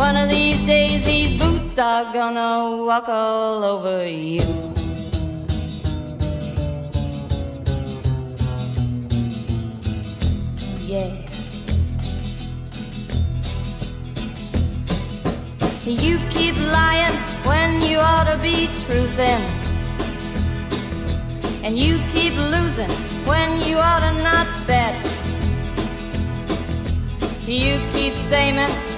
One of these days, these boots are gonna walk all over you. Yeah. You keep lying when you ought to be truthing. And you keep losing when you ought to not bet. You keep saying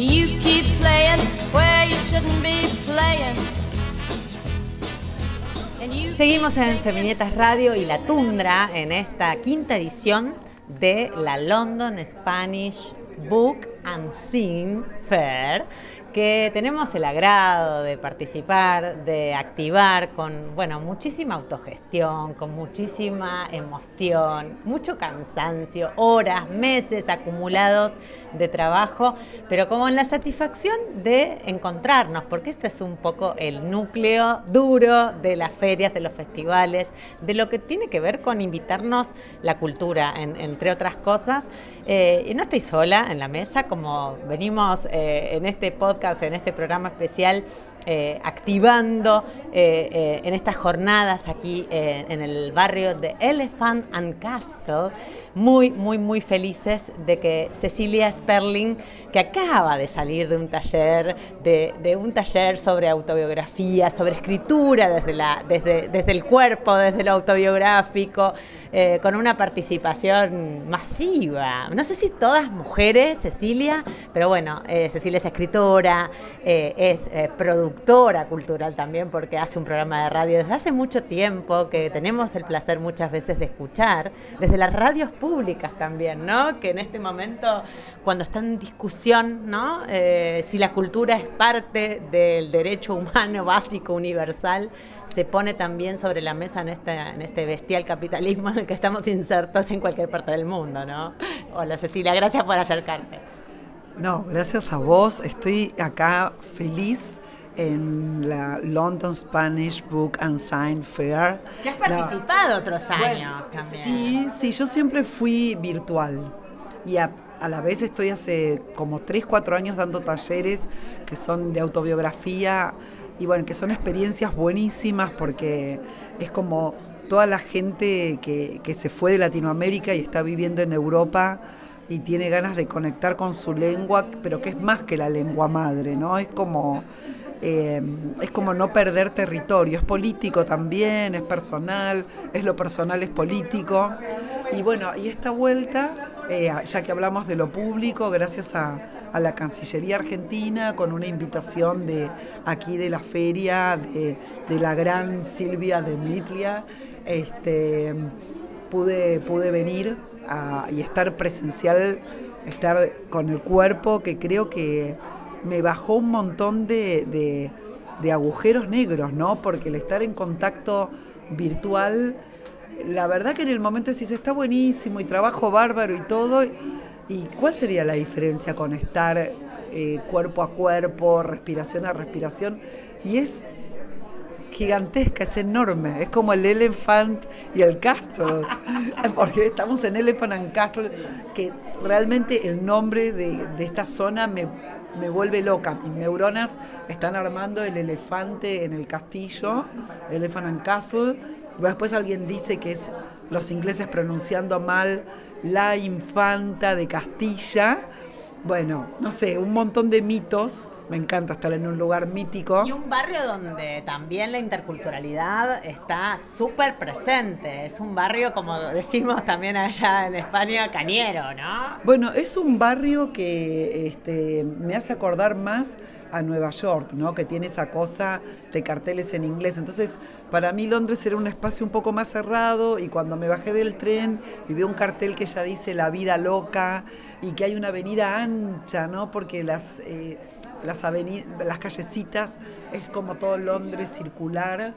You keep playing where you shouldn't be playing. And you Seguimos en Feminietas Radio y La Tundra en esta quinta edición de la London Spanish Book and Scene Fair, que tenemos el agrado de participar, de activar con, bueno, muchísima autogestión, con muchísima emoción, mucho cansancio, horas, meses acumulados de trabajo, pero como en la satisfacción de encontrarnos, porque este es un poco el núcleo duro de las ferias, de los festivales, de lo que tiene que ver con invitarnos la cultura, en- entre otras cosas. Eh, y no estoy sola en la mesa, como venimos eh, en este podcast, en este programa especial, eh, activando eh, eh, en estas jornadas aquí en el barrio de Elephant and Castle, muy, muy, muy felices de que Cecilia Sperling, que acaba de salir de un taller, de, un taller sobre autobiografía, sobre escritura desde, la, desde, desde el cuerpo, desde lo autobiográfico, con una participación masiva. No sé si todas mujeres, Cecilia, pero bueno, Cecilia es escritora, es eh, productora cultural también, porque hace un programa de radio desde hace mucho tiempo, que tenemos el placer muchas veces de escuchar, desde las radios públicas también, ¿no? Que en este momento, cuando está en discusión, ¿no? Eh, si la cultura es parte del derecho humano básico, universal, se pone también sobre la mesa en este, en este bestial capitalismo en el que estamos insertos en cualquier parte del mundo, ¿no? Hola Cecilia, gracias por acercarte. No, gracias a vos. Estoy acá feliz en la London Spanish Book and Sign Fair. Que has La- participado otros años Bueno, también. Sí, sí, yo siempre fui virtual y a, a la vez estoy hace como 3, 4 años dando talleres que son de autobiografía y bueno, que son experiencias buenísimas porque es como toda la gente que, que se fue de Latinoamérica y está viviendo en Europa y tiene ganas de conectar con su lengua, pero que es más que la lengua madre, ¿no? Es como eh, es como no perder territorio, es político también, es personal, es lo personal, es político. Y bueno, y esta vuelta, eh, ya que hablamos de lo público, gracias a, la Cancillería Argentina, con una invitación de aquí de la feria, de, la gran Silvia de Mitlia, este, pude, pude venir y estar presencial, estar con el cuerpo, que creo que me bajó un montón de, de- de agujeros negros, ¿no? Porque el estar en contacto virtual, la verdad que en el momento decís, está buenísimo y trabajo bárbaro y todo, ¿Y cuál sería la diferencia con estar eh, cuerpo a cuerpo, respiración a respiración? Y es gigantesca, es enorme. Es como el Elephant y el Castle. Porque estamos en Elephant and Castle, que realmente el nombre de, esta zona me, me, vuelve loca. Mis neuronas están armando el elefante en el castillo, Elephant and Castle. Después alguien dice que es los ingleses pronunciando mal la infanta de Castilla. Bueno, no sé, un montón de mitos me encanta estar en un lugar mítico. Y un barrio donde también la interculturalidad está súper presente. Es un barrio, como decimos también allá en España, cañero, ¿no? Bueno, es un barrio que este, me hace acordar más a Nueva York, ¿no? Que tiene esa cosa de carteles en inglés. Entonces, para mí Londres era un espacio un poco más cerrado y cuando me bajé del tren y veo un cartel que ya dice La vida loca y que hay una avenida ancha, ¿no? Porque las... Eh, las, las callecitas, es como todo Londres circular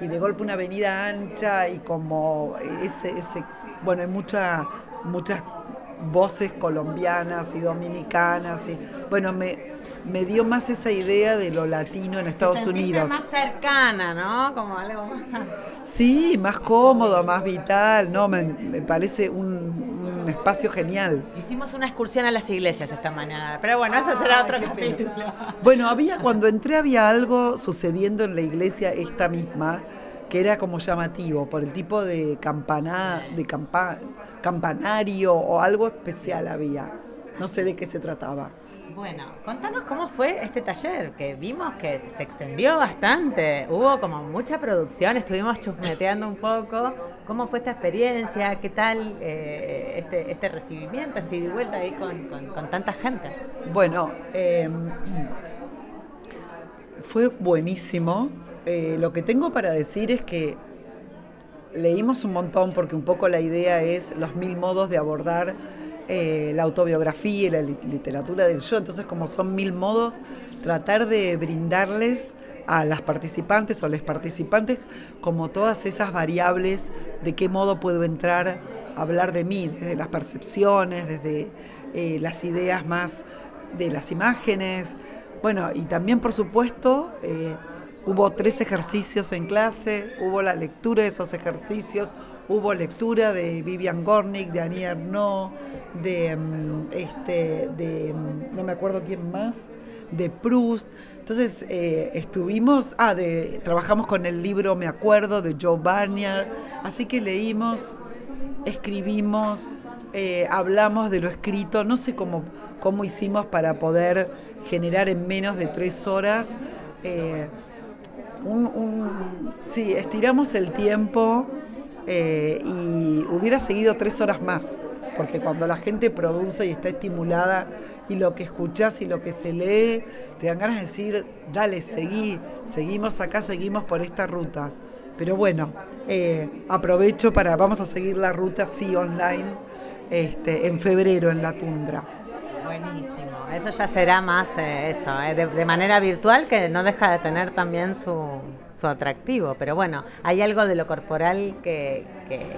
y de golpe una avenida ancha y como ese, ese bueno, hay mucha, muchas voces colombianas y dominicanas y bueno, me, me dio más esa idea de lo latino en Estados Unidos. más cercana, ¿no? Como algo más... Sí, más cómodo, más vital, ¿no? Me, me parece un, espacio genial. Hicimos una excursión a las iglesias esta mañana, pero bueno, eso será otro capítulo. Bueno, había, cuando entré había algo sucediendo en la iglesia esta misma, que era como llamativo, por el tipo de campana, de campanario o algo especial había. No sé de qué se trataba. Bueno, contanos cómo fue este taller, que vimos que se extendió bastante, hubo como mucha producción, estuvimos chusmeteando un poco. ¿Cómo fue esta experiencia? ¿Qué tal eh, este, este, recibimiento, este ida y vuelta ahí con, tanta gente? Bueno, em, fue buenísimo. Eh, lo que tengo para decir es que leímos un montón porque un poco la idea es los mil modos de abordar eh, la autobiografía y la literatura del yo. Entonces, como son mil modos, tratar de brindarles a las participantes o les participantes como todas esas variables de qué modo puedo entrar a hablar de mí, desde las percepciones, desde eh, las ideas más de las imágenes. Bueno, y también, por supuesto, eh, hubo tres ejercicios en clase, hubo la lectura de esos ejercicios, hubo lectura de Vivian Gornick, de Annie Ernaux, de, mm, este, de, mm, no me acuerdo quién más, de Proust. Entonces eh, estuvimos, ah, trabajamos con el libro Me Acuerdo de Joe Barnier, así que leímos, escribimos, eh, hablamos de lo escrito, no sé cómo, cómo hicimos para poder generar en menos de tres horas. Eh, sí, estiramos el tiempo eh, y hubiera seguido tres horas más, porque cuando la gente produce y está estimulada y lo que escuchás y lo que se lee, te dan ganas de decir, dale, seguí, seguimos acá, seguimos por esta ruta. Pero bueno, eh, aprovecho para, vamos a seguir la ruta sí online este, en febrero en la tundra. Buenísimo, eso ya será más eh, eso, de manera virtual que no deja de tener también su, atractivo, pero bueno, hay algo de lo corporal que,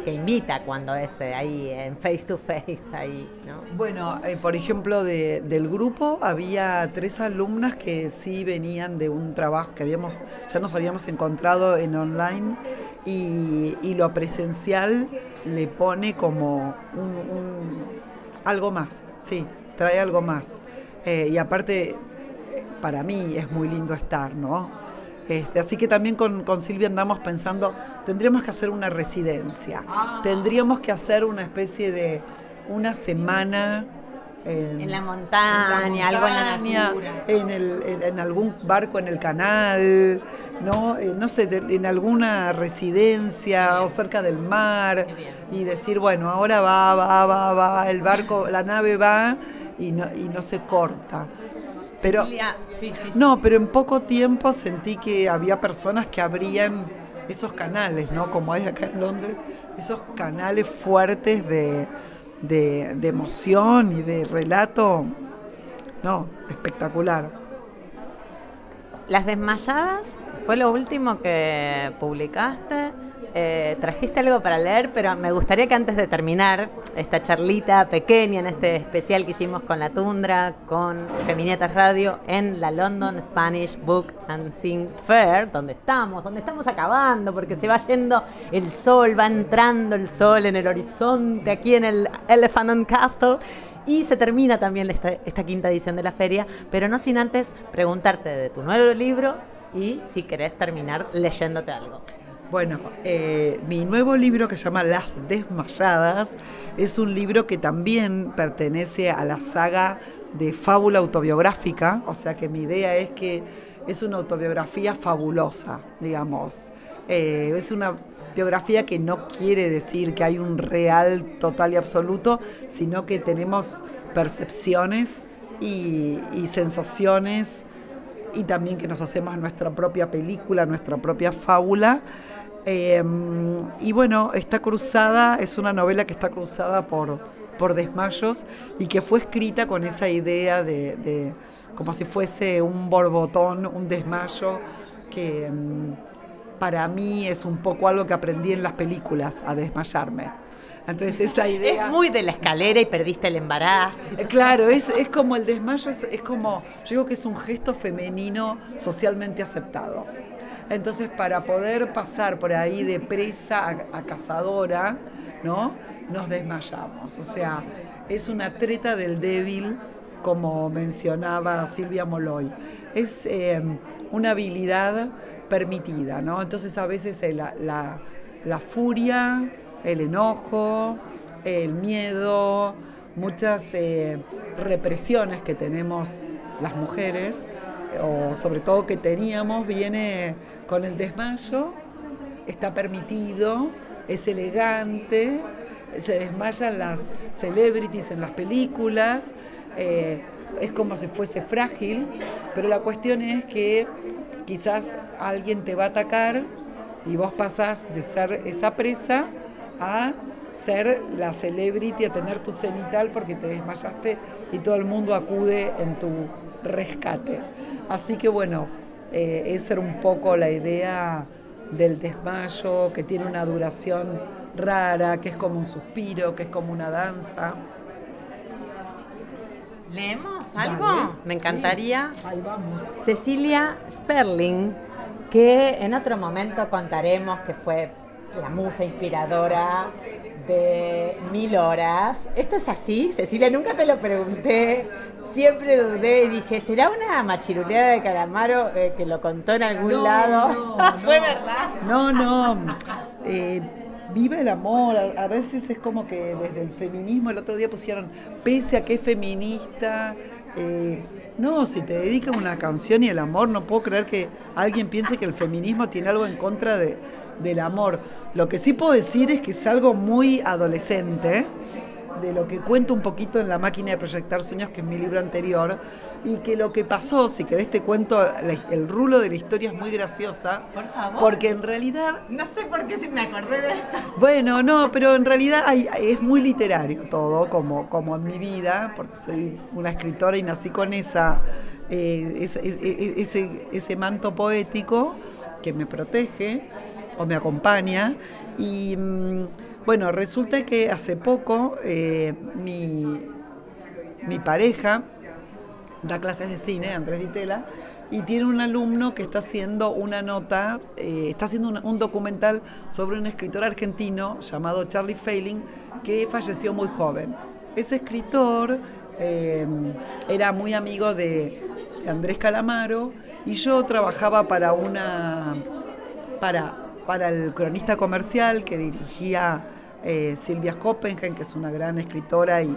invita cuando es eh, ahí en face to face, ahí, ¿no? Bueno, eh, por ejemplo, del grupo había tres alumnas que sí venían de un trabajo que habíamos, ya nos habíamos encontrado en online y, lo presencial le pone como un, algo más, sí, trae algo más. Eh, y aparte, para mí es muy lindo estar, ¿no? Este, así que también con, Silvia andamos pensando, tendríamos que hacer una residencia, ah. tendríamos que hacer una especie de una semana en, la montaña, algo en la natura. En, algún barco en el canal, ¿no? Eh, no sé, en alguna residencia o cerca del mar y decir, bueno, ahora va, va, va, va, el barco, la nave va y no, y no se corta. Pero, No, pero en poco tiempo sentí que había personas que abrían esos canales, ¿no? Como hay acá en Londres, esos canales fuertes de, de, emoción y de relato. No, espectacular. Las desmayadas fue lo último que publicaste. Eh, trajiste algo para leer, pero me gustaría que antes de terminar esta charlita pequeña en este especial que hicimos con la Tundra, con Feminietas Radio, en la London Spanish Book and Sing Fair, donde estamos, donde estamos acabando, porque se va yendo el sol, va entrando el sol en el horizonte, aquí en el Elephant and Castle. Y se termina también esta, esta quinta edición de la feria, pero no sin antes preguntarte de tu nuevo libro y si querés terminar leyéndote algo. Bueno, eh, mi nuevo libro que se llama Las Desmayadas es un libro que también pertenece a la saga de fábula autobiográfica, o sea que mi idea es que es una autobiografía fabulosa, digamos. Eh, es una biografía que no quiere decir que hay un real total y absoluto, sino que tenemos percepciones y, sensaciones y también que nos hacemos nuestra propia película, nuestra propia fábula. Em, y bueno, está cruzada, es una novela que está cruzada por, por desmayos y que fue escrita con esa idea de, como si fuese un borbotón, un desmayo que... Em, para mí es un poco algo que aprendí en las películas, a desmayarme. Entonces esa idea... Es muy de la escalera y perdiste el embarazo. Eh, claro, es, como el desmayo, es, como, yo digo que es un gesto femenino socialmente aceptado. Entonces para poder pasar por ahí de presa a, cazadora, ¿no? Nos desmayamos. O sea, es una treta del débil, como mencionaba Silvia Moloy. Es eh, una habilidad permitida, ¿no? Entonces a veces la, furia, el enojo, el miedo, muchas eh, represiones que tenemos las mujeres, o sobre todo que teníamos, viene con el desmayo, está permitido, es elegante, se desmayan las celebrities en las películas, eh, es como si fuese frágil, pero la cuestión es que quizás alguien te va a atacar y vos pasás de ser esa presa a ser la celebrity, a tener tu cenital porque te desmayaste y todo el mundo acude en tu rescate. Así que bueno, eh, esa era un poco la idea del desmayo, que tiene una duración rara, que es como un suspiro, que es como una danza. ¿Leemos algo? Me encantaría. Ahí vamos. Cecilia Sperling, que en otro momento contaremos que fue la musa inspiradora de Mil Horas. ¿Esto es así? Cecilia, nunca te lo pregunté. Siempre dudé y dije, ¿será una machiruleada de Calamaro eh, que lo contó en algún lado? No, ¿Fue verdad? No, no. Eh, viva el amor. A, veces es como que desde el feminismo, el otro día pusieron, pese a que es feminista, eh, no, si te dedican una canción y el amor, no puedo creer que alguien piense que el feminismo tiene algo en contra de, del amor. Lo que sí puedo decir es que es algo muy adolescente de lo que cuento un poquito en La máquina de proyectar sueños, que es mi libro anterior, y que lo que pasó, si querés te cuento, el rulo de la historia es muy graciosa. Por favor. Porque en realidad... No sé por qué si me acordé de esto. Bueno, no, pero en realidad es muy literario todo, como, como en mi vida, porque soy una escritora y nací con esa, eh, ese, ese manto poético que me protege o me acompaña. Y mm, bueno, resulta que hace poco eh, mi, pareja da clases de cine, Andrés Ditela, y tiene un alumno que está haciendo una nota, eh, está haciendo un, documental sobre un escritor argentino llamado Charlie Failing, que falleció muy joven. Ese escritor eh, era muy amigo de, Andrés Calamaro y yo trabajaba para una para, para el cronista comercial que dirigía eh, Silvia Hoppenheim, que es una gran escritora y,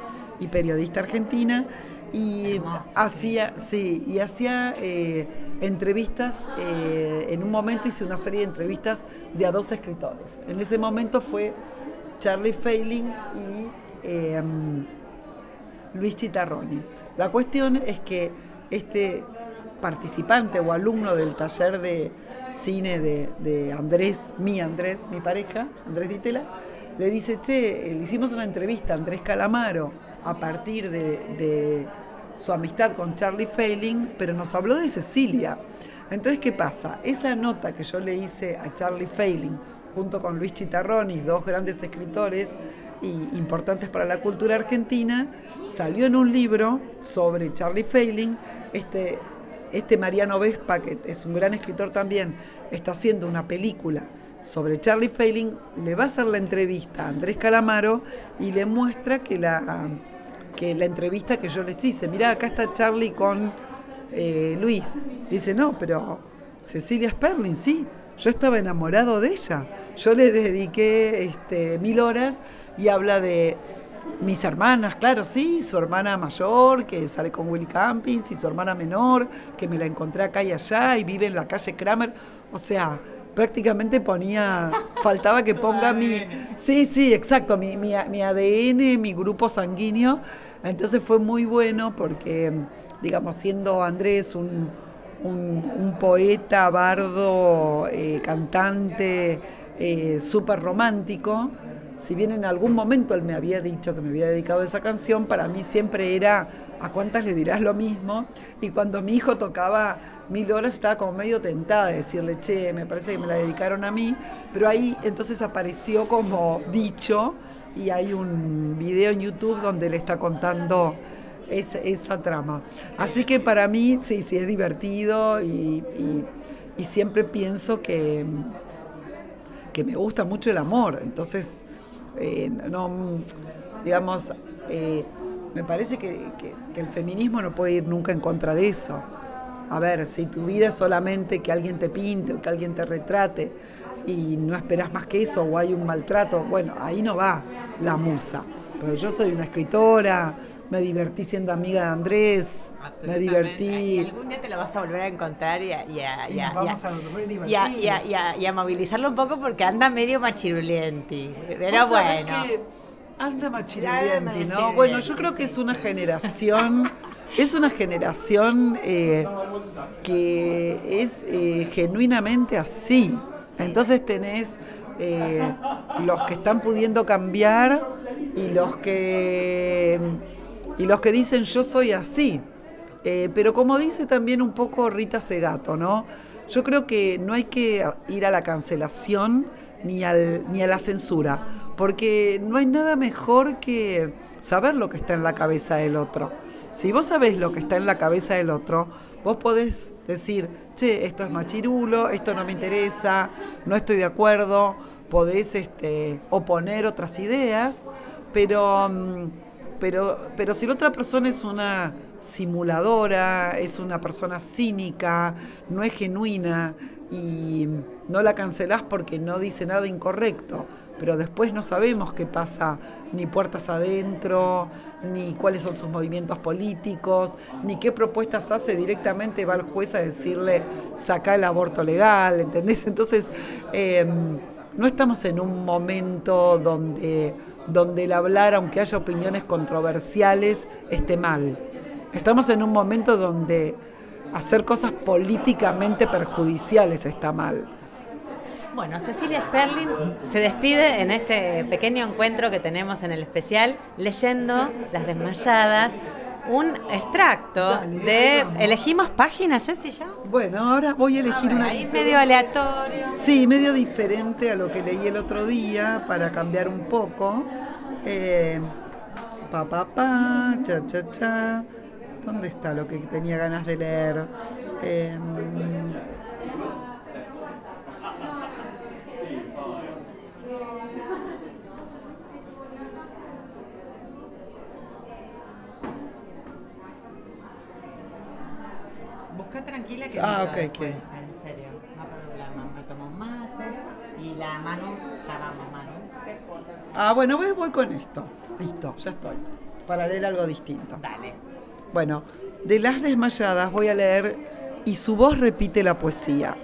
periodista argentina, y hacía, sí, y hacía eh, entrevistas, eh, en un momento hice una serie de entrevistas de a dos escritores. En ese momento fue Charlie Failing y em, Luis Chitarroni. La cuestión es que este participante o alumno del taller de cine de, de Andrés, mi Andrés, mi pareja, Andrés Ditela, le dice, che, le hicimos una entrevista a Andrés Calamaro a partir de, su amistad con Charlie Failing, pero nos habló de Cecilia. Entonces, ¿qué pasa? Esa nota que yo le hice a Charlie Failing junto con Luis Chitarroni, dos grandes escritores y importantes para la cultura argentina, salió en un libro sobre Charlie Failing. Este, este Mariano Vespa, que es un gran escritor también, está haciendo una película sobre Charlie Failing, le va a hacer la entrevista a Andrés Calamaro y le muestra que la, que la entrevista que yo les hice, mirá, acá está Charlie con eh, Luis. dice, no, pero Cecilia Sperling, sí, yo estaba enamorado de ella. Yo le dediqué este, mil horas y habla de mis hermanas, claro, sí, su hermana mayor que sale con Willy Campings y su hermana menor que me la encontré acá y allá y vive en la calle Kramer. O sea, prácticamente ponía, faltaba que ponga mi, sí, sí, exacto, mi, mi, mi ADN, mi grupo sanguíneo. Entonces fue muy bueno porque, digamos, siendo Andrés un, un, poeta, bardo, eh, cantante, eh, súper romántico, si bien en algún momento él me había dicho que me había dedicado a esa canción, para mí siempre era a cuántas le dirás lo mismo. Y cuando mi hijo tocaba mil horas estaba como medio tentada de decirle, che, me parece que me la dedicaron a mí. Pero ahí entonces apareció como dicho y hay un video en YouTube donde le está contando esa, trama. Así que para mí sí, sí es divertido y, siempre pienso que, que me gusta mucho el amor. Entonces eh, no, digamos, eh, me parece que, el feminismo no puede ir nunca en contra de eso. A ver, si tu vida es solamente que alguien te pinte o que alguien te retrate y no esperas más que eso o hay un maltrato, bueno, ahí no va la musa. Pero yo soy una escritora, me divertí siendo amiga de Andrés, me divertí. algún día te lo vas a volver a encontrar a, y a, movilizarlo un poco porque anda medio machirulenti. Pero bueno. Anda machirulenti, ¿no? Bueno, yo creo que es una generación. Es una generación eh, que es eh, genuinamente así. Entonces tenés eh, los que están pudiendo cambiar y los que y los que dicen yo soy así. Pero como dice también un poco Rita Segato, ¿no? Yo creo que no hay que ir a la cancelación ni, al, ni a la censura, porque no hay nada mejor que saber lo que está en la cabeza del otro. Si vos sabés lo que está en la cabeza del otro, vos podés decir, che, esto es machirulo, esto no me interesa, no estoy de acuerdo, podés este, oponer otras ideas, pero... Mm, pero, pero si la otra persona es una simuladora, es una persona cínica, no es genuina y no la cancelás porque no dice nada incorrecto, pero después no sabemos qué pasa ni puertas adentro, ni cuáles son sus movimientos políticos, ni qué propuestas hace directamente, va el juez a decirle saca el aborto legal, ¿entendés? Entonces, em, no estamos en un momento donde donde el hablar, aunque haya opiniones controversiales, esté mal. Estamos en un momento donde hacer cosas políticamente perjudiciales está mal. Bueno, Cecilia Sperling se despide en este pequeño encuentro que tenemos en el especial, leyendo Las Desmayadas, un extracto de. ¿Elegimos páginas, Ceci, ya? Bueno, ahora voy a elegir una. Ahí medio aleatorio. Sí, medio diferente a lo que leí el otro día para cambiar un poco. Eh, pa, pa, pa, cha, cha, cha. ¿Dónde está lo que tenía ganas de leer? Eh, Busca tranquila que ah, ok, ok. En serio, no problema. Me tomo mate y la mano, ya vamos, mano. Ah, bueno, voy, voy con esto. Listo, ya estoy. Para leer algo distinto. Dale. Bueno, de las desmayadas voy a leer y su voz repite la poesía.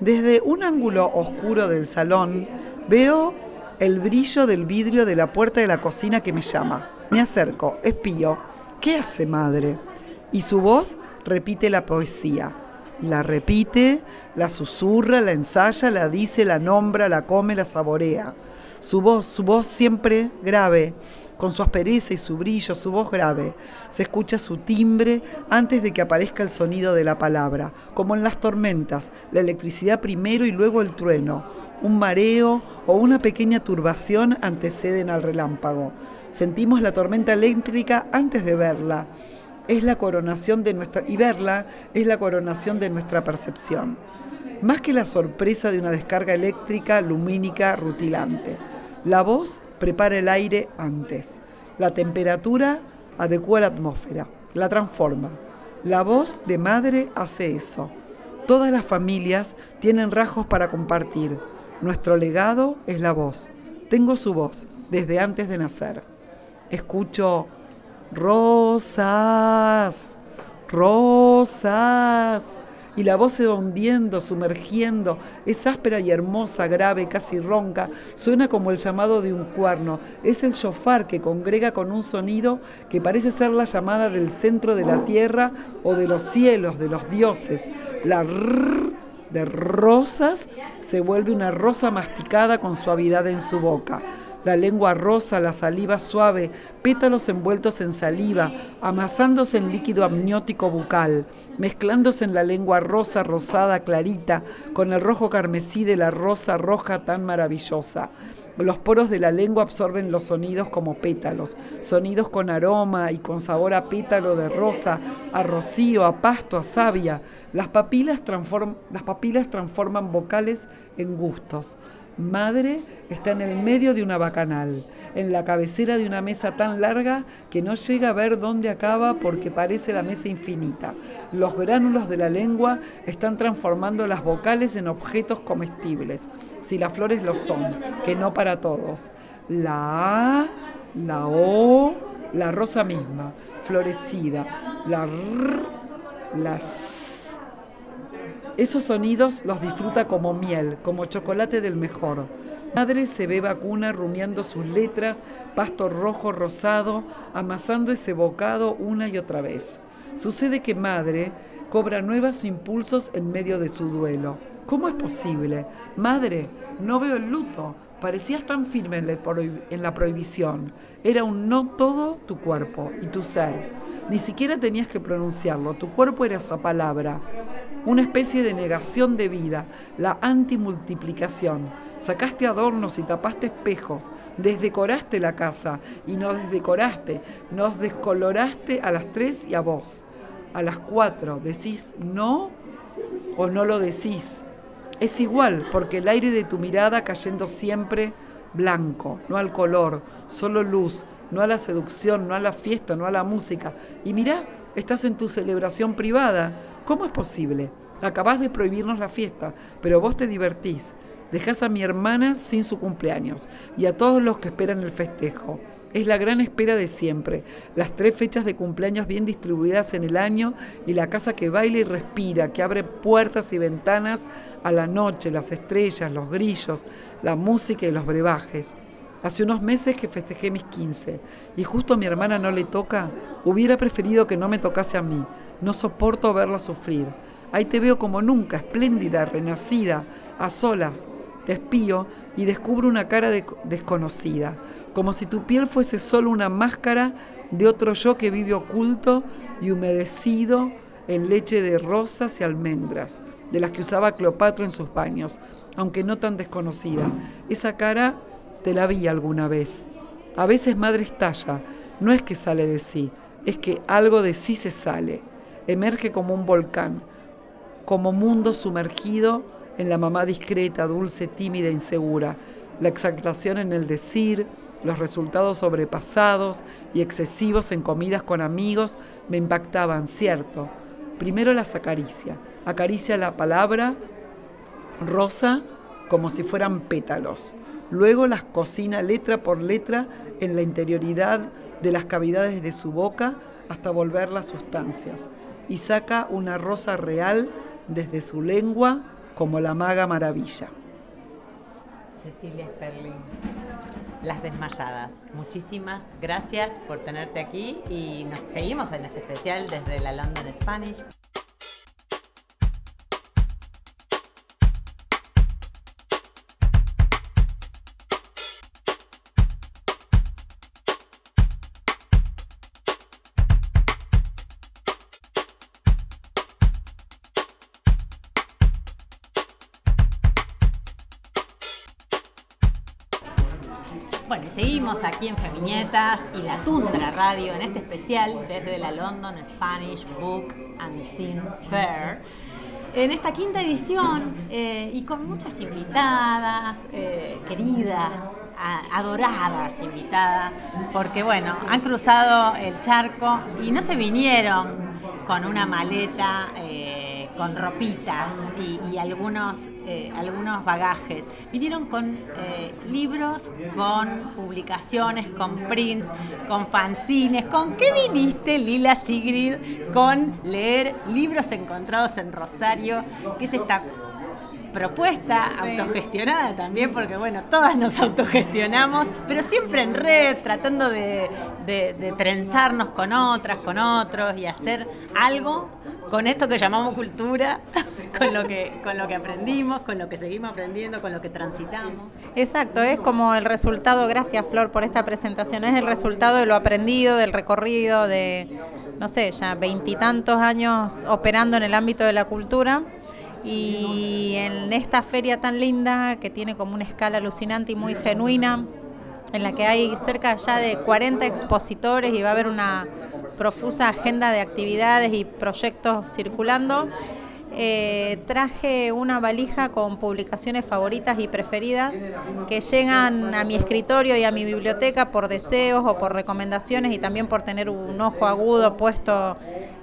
Desde un ángulo oscuro del salón veo el brillo del vidrio de la puerta de la cocina que me llama. Me acerco, espío. ¿Qué hace madre? Y su voz repite la poesía. La repite, la susurra, la ensaya, la dice, la nombra, la come, la saborea. Su voz, su voz siempre grave, con su aspereza y su brillo, su voz grave. Se escucha su timbre antes de que aparezca el sonido de la palabra, como en las tormentas, la electricidad primero y luego el trueno. un mareo o una pequeña turbación anteceden al relámpago. Sentimos la tormenta eléctrica antes de verla. Es la coronación de nuestra y verla es la coronación de nuestra percepción. Más que la sorpresa de una descarga eléctrica lumínica rutilante. La voz prepara el aire antes. La temperatura adecua la atmósfera, la transforma. La voz de madre hace eso. Todas las familias tienen rasgos para compartir. Nuestro legado es la voz. Tengo su voz desde antes de nacer. Escucho rosas, rosas. Y la voz se va hundiendo, sumergiendo. Es áspera y hermosa, grave, casi ronca. Suena como el llamado de un cuerno. Es el shofar que congrega con un sonido que parece ser la llamada del centro de la tierra o de los cielos, de los dioses. La rrr de rosas se vuelve una rosa masticada con suavidad en su boca la lengua rosa, la saliva suave, pétalos envueltos en saliva, amasándose en líquido amniótico bucal, mezclándose en la lengua rosa, rosada, clarita, con el rojo carmesí de la rosa roja tan maravillosa. Los poros de la lengua absorben los sonidos como pétalos, sonidos con aroma y con sabor a pétalo de rosa, a rocío, a pasto, a savia. Las papilas, las papilas transforman vocales en gustos. Madre está en el medio de una bacanal, en la cabecera de una mesa tan larga que no llega a ver dónde acaba porque parece la mesa infinita. Los gránulos de la lengua están transformando las vocales en objetos comestibles, si las flores lo son, que no para todos. La A, la O, la rosa misma, florecida, la R, la S esos sonidos los disfruta como miel, como chocolate del mejor. Madre se ve vacuna rumiando sus letras, pasto rojo rosado, amasando ese bocado una y otra vez. Sucede que madre cobra nuevos impulsos en medio de su duelo. ¿Cómo es posible? Madre, no veo el luto. Parecías tan firme en la, prohibición. Era un no todo tu cuerpo y tu ser. Ni siquiera tenías que pronunciarlo. Tu cuerpo era esa palabra una especie de negación de vida, la antimultiplicación. Sacaste adornos y tapaste espejos, desdecoraste la casa y nos desdecoraste, nos descoloraste a las tres y a vos. A las cuatro decís no o no lo decís. Es igual, porque el aire de tu mirada cayendo siempre blanco, no al color, solo luz, no a la seducción, no a la fiesta, no a la música. Y mirá, estás en tu celebración privada, ¿Cómo es posible? Acabás de prohibirnos la fiesta, pero vos te divertís. Dejás a mi hermana sin su cumpleaños y a todos los que esperan el festejo. Es la gran espera de siempre, las tres fechas de cumpleaños bien distribuidas en el año y la casa que baila y respira, que abre puertas y ventanas a la noche, las estrellas, los grillos, la música y los brebajes. Hace unos meses que festejé mis 15 y justo a mi hermana no le toca, hubiera preferido que no me tocase a mí, no soporto verla sufrir. Ahí te veo como nunca, espléndida, renacida, a solas. Te espío y descubro una cara desconocida, como si tu piel fuese solo una máscara de otro yo que vive oculto y humedecido en leche de rosas y almendras, de las que usaba Cleopatra en sus baños, aunque no tan desconocida. Esa cara te la vi alguna vez. A veces madre estalla, no es que sale de sí, es que algo de sí se sale emerge como un volcán, como mundo sumergido en la mamá discreta, dulce, tímida, insegura, la exaltación en el decir, los resultados sobrepasados y excesivos en comidas con amigos me impactaban, cierto. Primero las acaricia, acaricia la palabra rosa como si fueran pétalos. Luego las cocina letra por letra en la interioridad de las cavidades de su boca hasta volverlas sustancias y saca una rosa real desde su lengua como la maga maravilla. Cecilia Sperling, Las Desmayadas. Muchísimas gracias por tenerte aquí y nos seguimos en este especial desde la London Spanish. Bueno, y seguimos aquí en Feminietas y la Tundra Radio en este especial desde la London Spanish Book and Scene Fair. En esta quinta edición eh, y con muchas invitadas, eh, queridas, adoradas invitadas, porque bueno, han cruzado el charco y no se vinieron con una maleta eh, con ropitas y algunos, eh, algunos bagajes. Vinieron con eh, libros, con publicaciones, con prints, con fanzines. ¿Con qué viniste, Lila Sigrid? Con leer libros encontrados en Rosario, que es esta propuesta autogestionada también, porque bueno, todas nos autogestionamos, pero siempre en red, tratando de, de- trenzarnos con otras, con otros y hacer algo con esto que llamamos cultura, con lo que, con lo que aprendimos, con lo que seguimos aprendiendo, con lo que transitamos. Exacto, es como el resultado, gracias Flor por esta presentación, es el resultado de lo aprendido, del recorrido, de, no sé, ya veintitantos años operando en el ámbito de la cultura y en esta feria tan linda que tiene como una escala alucinante y muy genuina, en la que hay cerca ya de 40 expositores y va a haber una profusa agenda de actividades y proyectos circulando. Eh, traje una valija con publicaciones favoritas y preferidas que llegan a mi escritorio y a mi biblioteca por deseos o por recomendaciones y también por tener un ojo agudo puesto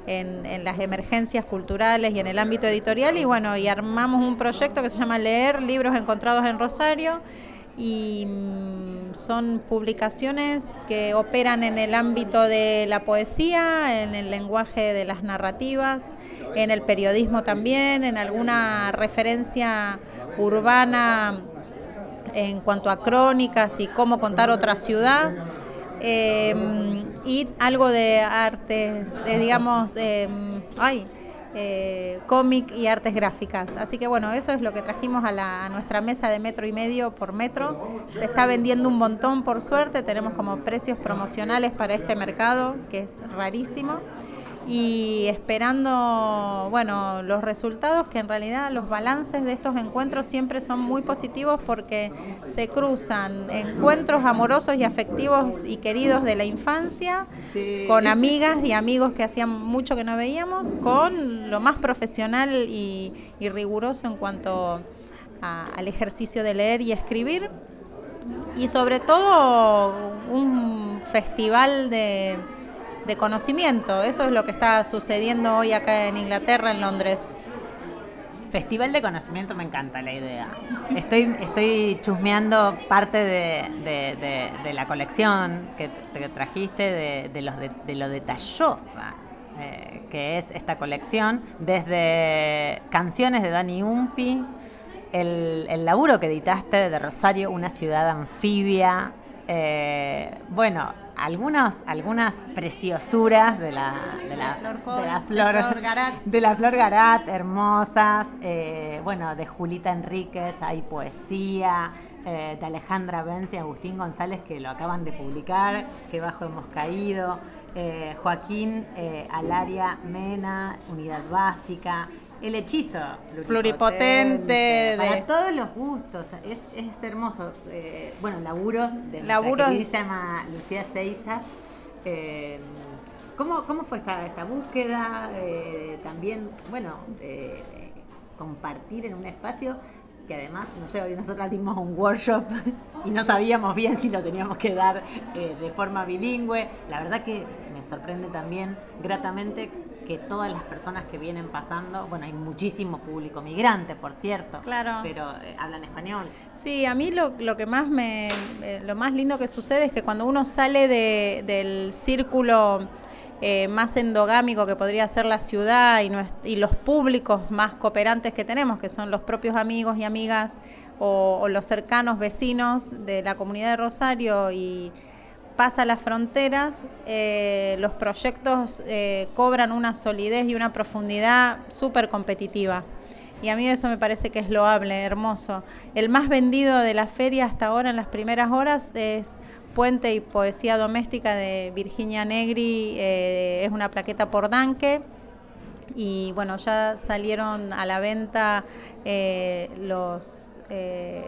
en, en las emergencias culturales y en el ámbito editorial. Y bueno, y armamos un proyecto que se llama Leer Libros Encontrados en Rosario y mm, son publicaciones que operan en el ámbito de la poesía, en el lenguaje de las narrativas, en el periodismo también, en alguna referencia urbana en cuanto a crónicas y cómo contar otra ciudad. eh, y algo de artes, eh, digamos, eh, ay, eh, cómic y artes gráficas. Así que bueno, eso es lo que trajimos a, la- a nuestra mesa de metro y medio por metro. Se está vendiendo un montón por suerte, tenemos como precios promocionales para este mercado, que es rarísimo. Y esperando, bueno, los resultados, que en realidad los balances de estos encuentros siempre son muy positivos porque se cruzan encuentros amorosos y afectivos y queridos de la infancia Sí. con amigas y amigos que hacían mucho que no veíamos, con lo más profesional y, y riguroso en cuanto a- al ejercicio de leer y escribir. Y sobre todo un festival de, de conocimiento. Eso es lo que está sucediendo hoy acá en Inglaterra, en Londres. Festival de conocimiento, me encanta la idea. Estoy, estoy chusmeando parte de, la colección que, trajiste, de, los de lo detallosa eh, que es esta colección, desde canciones de Dani Umpi, el, el laburo que editaste de Rosario, una ciudad anfibia, eh, bueno, algunos, algunas preciosuras de la, de la, Flor de la de flor, Garat. de la Flor Garat, hermosas, eh, bueno, de Julita Enríquez hay poesía, eh, de Alejandra Benz y Agustín González que lo acaban de publicar, que bajo hemos caído, eh, Joaquín Alaria Mena, Unidad Básica, El Hechizo Pluripotente, para todos los gustos, es, es hermoso. Eh, bueno, laburos de Laburos- queridísima Lucía Seizas. Eh, ¿cómo, ¿Cómo fue esta, esta búsqueda? Eh, también, bueno, eh, compartir en un espacio que además, no sé, hoy nosotras dimos un workshop y no sabíamos bien si lo teníamos que dar de forma bilingüe. La verdad que me sorprende también gratamente que todas las personas que vienen pasando, bueno, hay muchísimo público migrante, por cierto, Claro. pero eh, hablan español. Sí, a mí lo, lo que más me, eh, lo más lindo que sucede es que cuando uno sale de- del círculo eh, más endogámico que podría ser la ciudad y los públicos más cooperantes que tenemos, que son los propios amigos y amigas o, o los cercanos vecinos de la comunidad de Rosario y pasa las fronteras, eh, los proyectos eh, cobran una solidez y una profundidad súper competitiva. Y a mí eso me parece que es loable, hermoso. El más vendido de la feria hasta ahora en las primeras horas es Puente y Poesía Doméstica de Virginia Negri. eh, es una plaqueta por Danke. Y bueno, ya salieron a la venta los eh,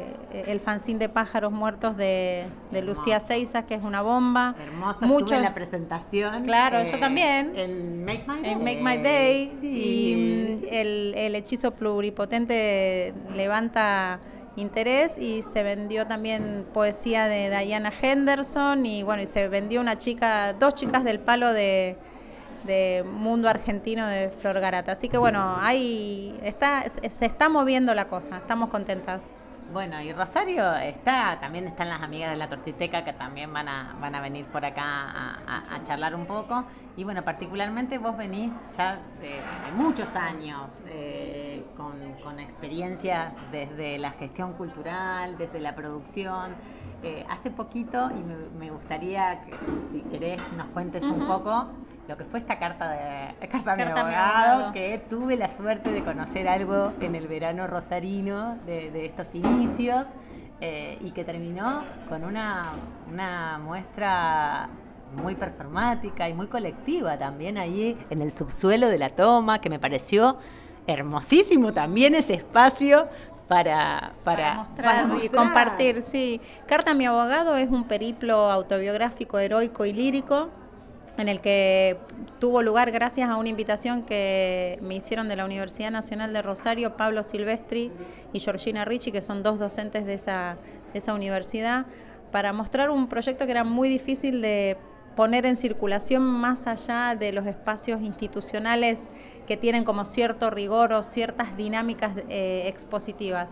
el fanzine de pájaros muertos de, de Lucía Seiza, que es una bomba. Hermosa, Mucho- en la presentación. Claro, yo también. En Make My Day. en Make My Day Sí. y mm, el, el hechizo pluripotente levanta interés y se vendió también poesía de Diana Henderson y bueno y se vendió una chica dos chicas del palo de, de mundo argentino de Flor Garata así que bueno ahí está se está moviendo la cosa estamos contentas Bueno, y Rosario está, también están las amigas de la Tortiteca que también van a, van a venir por acá a, a- a charlar un poco. Y bueno, particularmente vos venís ya de, de muchos años eh, con, con experiencias desde la gestión cultural, desde la producción. Eh, hace poquito, y me, me gustaría que si querés nos cuentes un poco lo que fue esta carta de carta, mi Carta a mi abogado, que tuve la suerte de conocer algo en el verano rosarino de, de estos inicios eh, y que terminó con una, una muestra muy performática y muy colectiva también ahí en el subsuelo de la toma, que me pareció hermosísimo también ese espacio para, para, mostrar para y compartir, sí. Carta a mi abogado es un periplo autobiográfico, heroico y lírico en el que tuvo lugar gracias a una invitación que me hicieron de la Universidad Nacional de Rosario, Pablo Silvestri y Georgina Ricci, que son dos docentes de esa, de universidad, para mostrar un proyecto que era muy difícil de poner en circulación más allá de los espacios institucionales que tienen como cierto rigor o ciertas dinámicas eh, expositivas.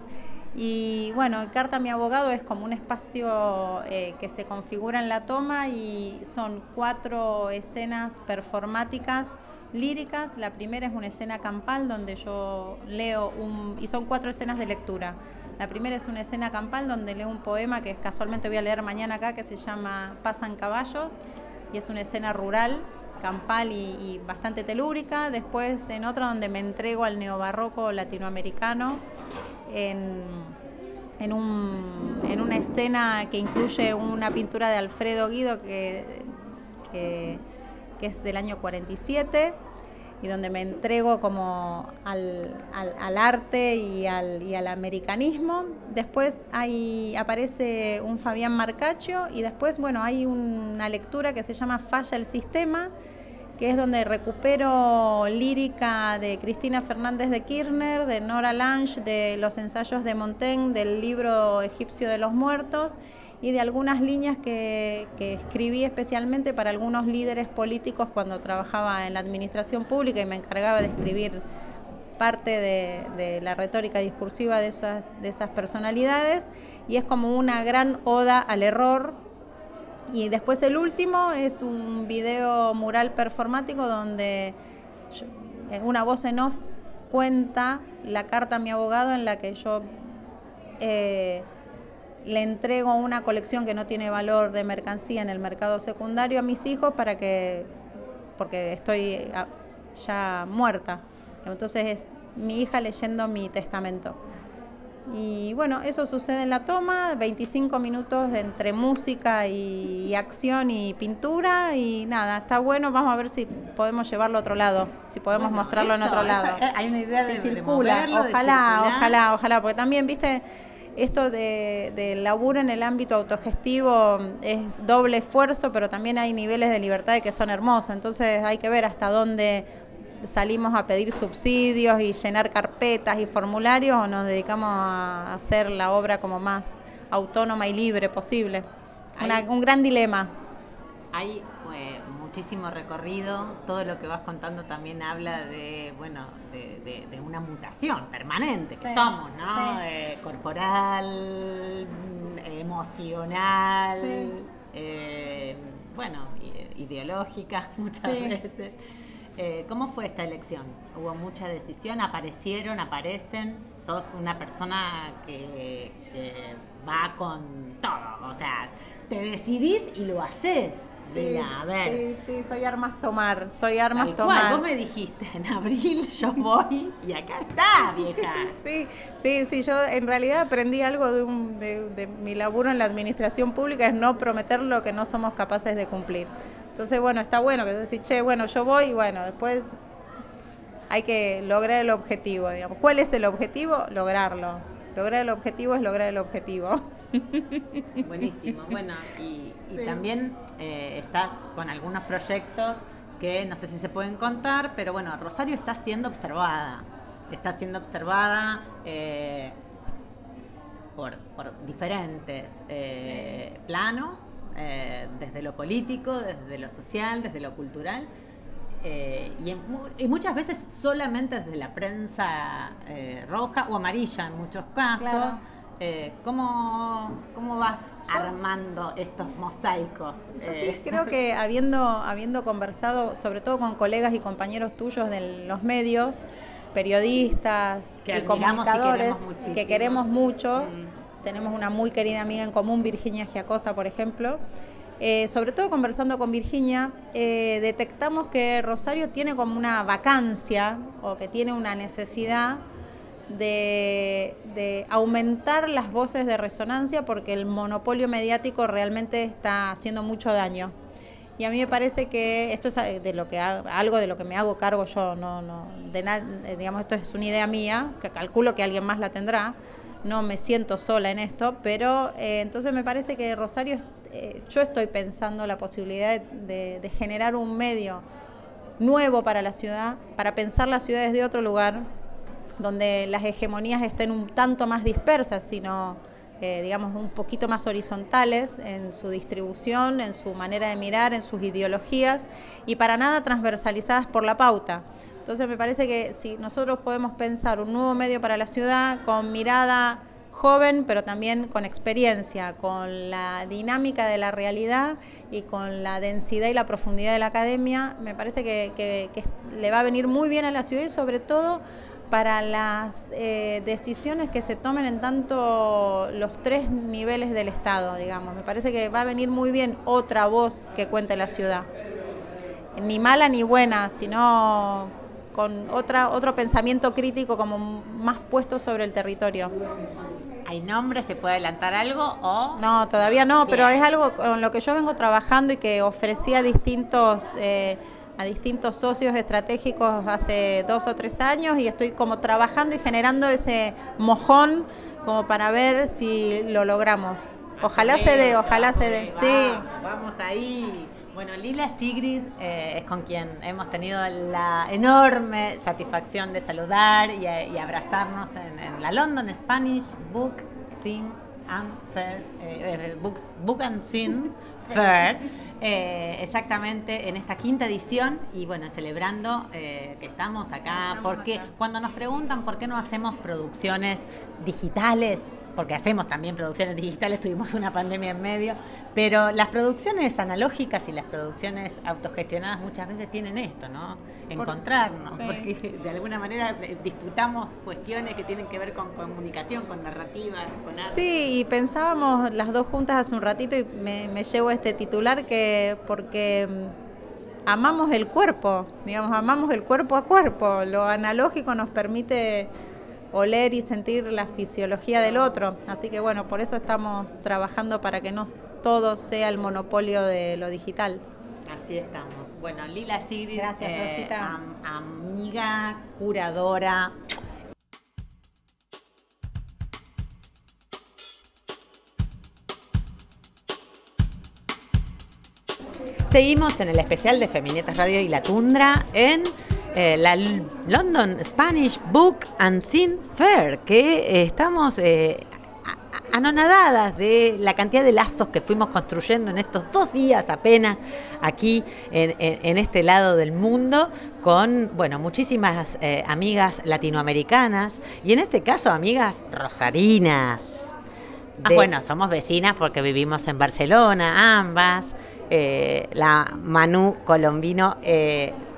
Y bueno, Carta a mi abogado es como un espacio eh, que se configura en la toma y son cuatro escenas performáticas líricas. La primera es una escena campal donde yo leo un... y son cuatro escenas de lectura. La primera es una escena campal donde leo un poema que casualmente voy a leer mañana acá que se llama Pasan caballos y es una escena rural, campal y, y bastante telúrica. Después en otra donde me entrego al neobarroco latinoamericano en, en, un- en una escena que incluye una pintura de Alfredo Guido que, que, es del año 47 y donde me entrego como al, al- al arte y al, y al americanismo. Después hay, aparece un Fabián Marcaccio y después, bueno, hay una lectura que se llama Falla el Sistema, que es donde recupero lírica de Cristina Fernández de Kirchner, de Nora Lange, de los ensayos de Montaigne, del libro egipcio de los muertos y de algunas líneas que, escribí especialmente para algunos líderes políticos cuando trabajaba en la administración pública y me encargaba de escribir parte de, la retórica discursiva de esas personalidades. Y es como una gran oda al error y después el último es un video mural performático donde eh, una voz en off cuenta la carta a mi abogado en la que yo eh, le entrego una colección que no tiene valor de mercancía en el mercado secundario a mis hijos para que, porque estoy ah, ya muerta. Entonces es mi hija leyendo mi testamento. Y bueno, eso sucede en la toma, 25 minutos entre música y, y acción y pintura y nada, está bueno, vamos a ver si podemos llevarlo a otro lado, si podemos Bueno, mostrarlo en otro lado. eh, hay una idea de- Si de circula, moverlo, de ojalá, circular. ojalá, ojalá, porque también, viste, esto de, de laburo en el ámbito autogestivo es doble esfuerzo, pero también hay niveles de libertad que son hermosos, entonces hay que ver hasta dónde salimos a pedir subsidios y llenar carpetas y formularios o nos dedicamos a hacer la obra como más autónoma y libre posible. Una- un gran dilema. Hay eh, muchísimo recorrido, todo lo que vas contando también habla de, bueno, de, de- de una mutación permanente que Sí, somos, ¿no? sí. Eh, corporal, emocional, Sí. eh, bueno, ideológica muchas veces. Eh, ¿Cómo fue esta elección? ¿Hubo mucha decisión? ¿Aparecieron? ¿Aparecen? ¿Sos una persona que, que va con todo? O sea, te decidís y lo haces. Mira, a ver. sí, sí, soy armas tomar, soy armas Tal cual, tomar. vos me dijiste en abril yo voy y acá está, vieja. Sí, sí, sí, yo en realidad aprendí algo de, un- de- de mi laburo en la administración pública, es no prometer lo que no somos capaces de cumplir. Entonces, bueno, está bueno que tú decís, che, bueno, yo voy y bueno, después hay que lograr el objetivo, digamos. ¿Cuál es el objetivo? Lograrlo. lograr el objetivo es lograr el objetivo. Buenísimo. Bueno, y, también eh, estás con algunos proyectos que no sé si se pueden contar, pero bueno, Rosario está siendo observada. Está siendo observada eh, por, diferentes eh, planos, desde lo político, desde lo social, desde lo cultural. y, y, muchas veces solamente desde la prensa roja o amarilla en muchos casos. Eh, ¿cómo, ¿cómo, vas armando estos mosaicos? Yo sí eh, creo que habiendo, habiendo conversado, sobre todo con colegas y compañeros tuyos de los medios, periodistas y comunicadores que queremos mucho, mm. Tenemos una muy querida amiga en común, Virginia Giacosa, por ejemplo. Eh, sobre todo conversando con Virginia, detectamos que Rosario tiene como una vacancia o que tiene una necesidad de, aumentar las voces de resonancia porque el monopolio mediático realmente está haciendo mucho daño. Y a mí me parece que esto es eh, de lo que algo de lo que me hago cargo yo, no, no, de eh, digamos esto es una idea mía, que calculo que alguien más la tendrá. No me siento sola en esto, pero eh, entonces me parece que Rosario, yo estoy pensando la posibilidad de generar un medio nuevo para la ciudad, para pensar la ciudad desde otro lugar, donde las hegemonías estén un tanto más dispersas, sino, eh, digamos, un poquito más horizontales en su distribución, en su manera de mirar, en sus ideologías y para nada transversalizadas por la pauta. Entonces me parece que si nosotros podemos pensar un nuevo medio para la ciudad con mirada joven, pero también con experiencia, con la dinámica de la realidad y con la densidad y la profundidad de la academia, me parece que, que le va a venir muy bien a la ciudad y sobre todo para las eh, decisiones que se tomen en tanto los tres niveles del Estado, digamos. Me parece que va a venir muy bien otra voz que cuente la ciudad. Ni mala ni buena, sino con otra, otro pensamiento crítico como más puesto sobre el territorio. ¿Hay nombre? ¿Se puede adelantar algo? O... No, todavía no, pero es algo con lo que yo vengo trabajando y que ofrecía distintos... Eh, a distintos socios estratégicos hace dos o tres años y estoy como trabajando y generando ese mojón como para ver si lo logramos. Ojalá se dé, ojalá se dé. Sí. Vamos ahí. Bueno, Lila Sigrid eh, es con quien hemos tenido la enorme satisfacción de saludar y, abrazarnos en, la London Spanish Book Sing and Fair, eh, Books, Book and Sin Fair, eh, exactamente en esta quinta edición y bueno, celebrando eh, que estamos acá, porque cuando nos preguntan por qué no hacemos producciones digitales, porque hacemos también producciones digitales, tuvimos una pandemia en medio, pero las producciones analógicas y las producciones autogestionadas muchas veces tienen esto, ¿no? Encontrarnos, porque de alguna manera disputamos cuestiones que tienen que ver con comunicación, con narrativa, con arte. Sí, y pensábamos las dos juntas hace un ratito y me, me llevo este titular que porque mm, amamos el cuerpo, digamos, amamos el cuerpo a cuerpo, lo analógico nos permite oler y sentir la fisiología del otro. Así que bueno, por eso estamos trabajando para que no todo sea el monopolio de lo digital. Así estamos. Bueno, Lila Sigrid, Gracias, eh, amiga, curadora. Seguimos en el especial de Feminetas Radio y la Tundra en eh, la London Spanish Book and Scene Fair, que eh, estamos eh, anonadadas de la cantidad de lazos que fuimos construyendo en estos dos días apenas aquí en, este lado del mundo con, bueno, muchísimas amigas latinoamericanas y en este caso amigas rosarinas. Ah, bueno, somos vecinas porque vivimos en Barcelona, ambas. la Manu Colombino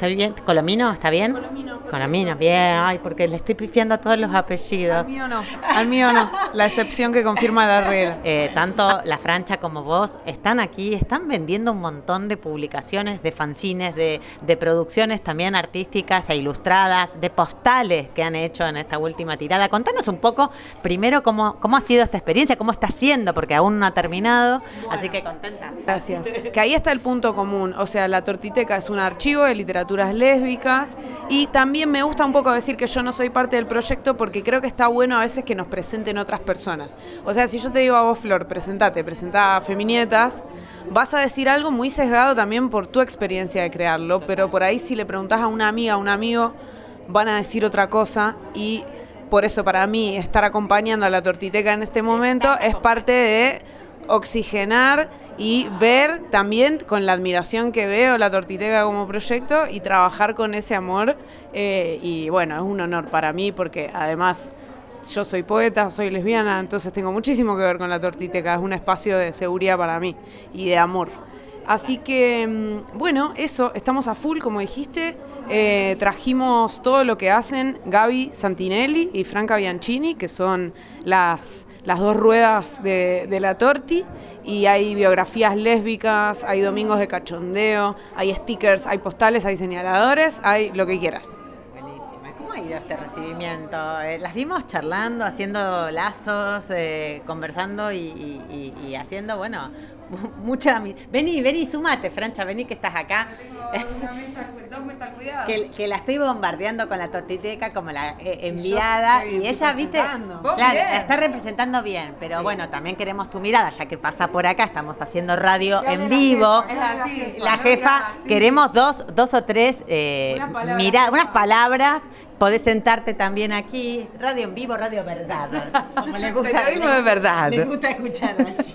¿Está bien? ¿Colomino? ¿Está bien? Colomino. Colomino, bien. Ay, porque le estoy pifiando a todos los apellidos. Al mío no. Al mío no. La excepción que confirma la regla. Eh, tanto la Francha como vos están aquí, están vendiendo un montón de publicaciones, de fanzines, de, de producciones también artísticas e ilustradas, de postales que han hecho en esta última tirada. Contanos un poco, primero, cómo, cómo ha sido esta experiencia, cómo está siendo, porque aún no ha terminado. así que contentas. Gracias. Que ahí está el punto común. O sea, la tortiteca es un archivo de lésbicas y también me gusta un poco decir que yo no soy parte del proyecto porque creo que está bueno a veces que nos presenten otras personas. O sea, si yo te digo a vos, Flor, presentate, presentá a Feminietas, vas a decir algo muy sesgado también por tu experiencia de crearlo, pero por ahí si le preguntás a una amiga, a un amigo, van a decir otra cosa y por eso para mí estar acompañando a la tortiteca en este momento es parte de oxigenar y ver también con la admiración que veo la Tortiteca como proyecto y trabajar con ese amor. eh, y bueno, es un honor para mí porque además yo soy poeta, soy lesbiana, entonces tengo muchísimo que ver con la Tortiteca. Es un espacio de seguridad para mí y de amor. Así que, mm, bueno, eso, estamos a full, como dijiste. Eh, trajimos todo lo que hacen Gaby Santinelli y Franca Bianchini, que son las, las dos ruedas de, la torti. Y hay biografías lésbicas, hay domingos de cachondeo, hay stickers, hay postales, hay señaladores, hay lo que quieras. ¿Cómo ha ido este recibimiento? Eh, las vimos charlando, haciendo lazos, eh, conversando y, y- y- y haciendo, bueno, mu- mucha... Vení, vení, sumate, Francha, vení que estás acá. Que, que la estoy bombardeando con la tortiteca como la eh, enviada y ella, viste, claro, la está representando bien, pero Sí. bueno, también queremos tu mirada, ya que pasa por acá, estamos haciendo radio en vivo. Es así. La jefa, queremos dos, dos o tres eh, mira- unas palabras. Podés sentarte también aquí. Radio en vivo, radio verdad. Como le gusta, Periodismo de verdad. Le gusta escuchar así.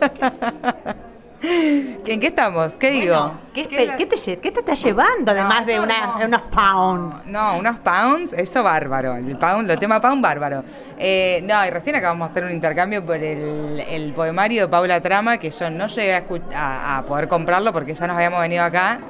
¿En qué estamos? ¿Qué digo? ¿Qué, te, qué te está llevando además de, una- de unos pounds? No, unos pounds, eso bárbaro. El pound, el tema pound, bárbaro. Eh, no, y recién acabamos de hacer un intercambio por el, el poemario de Paula Trama, que yo no llegué a, escu- a- a poder comprarlo porque ya nos habíamos venido acá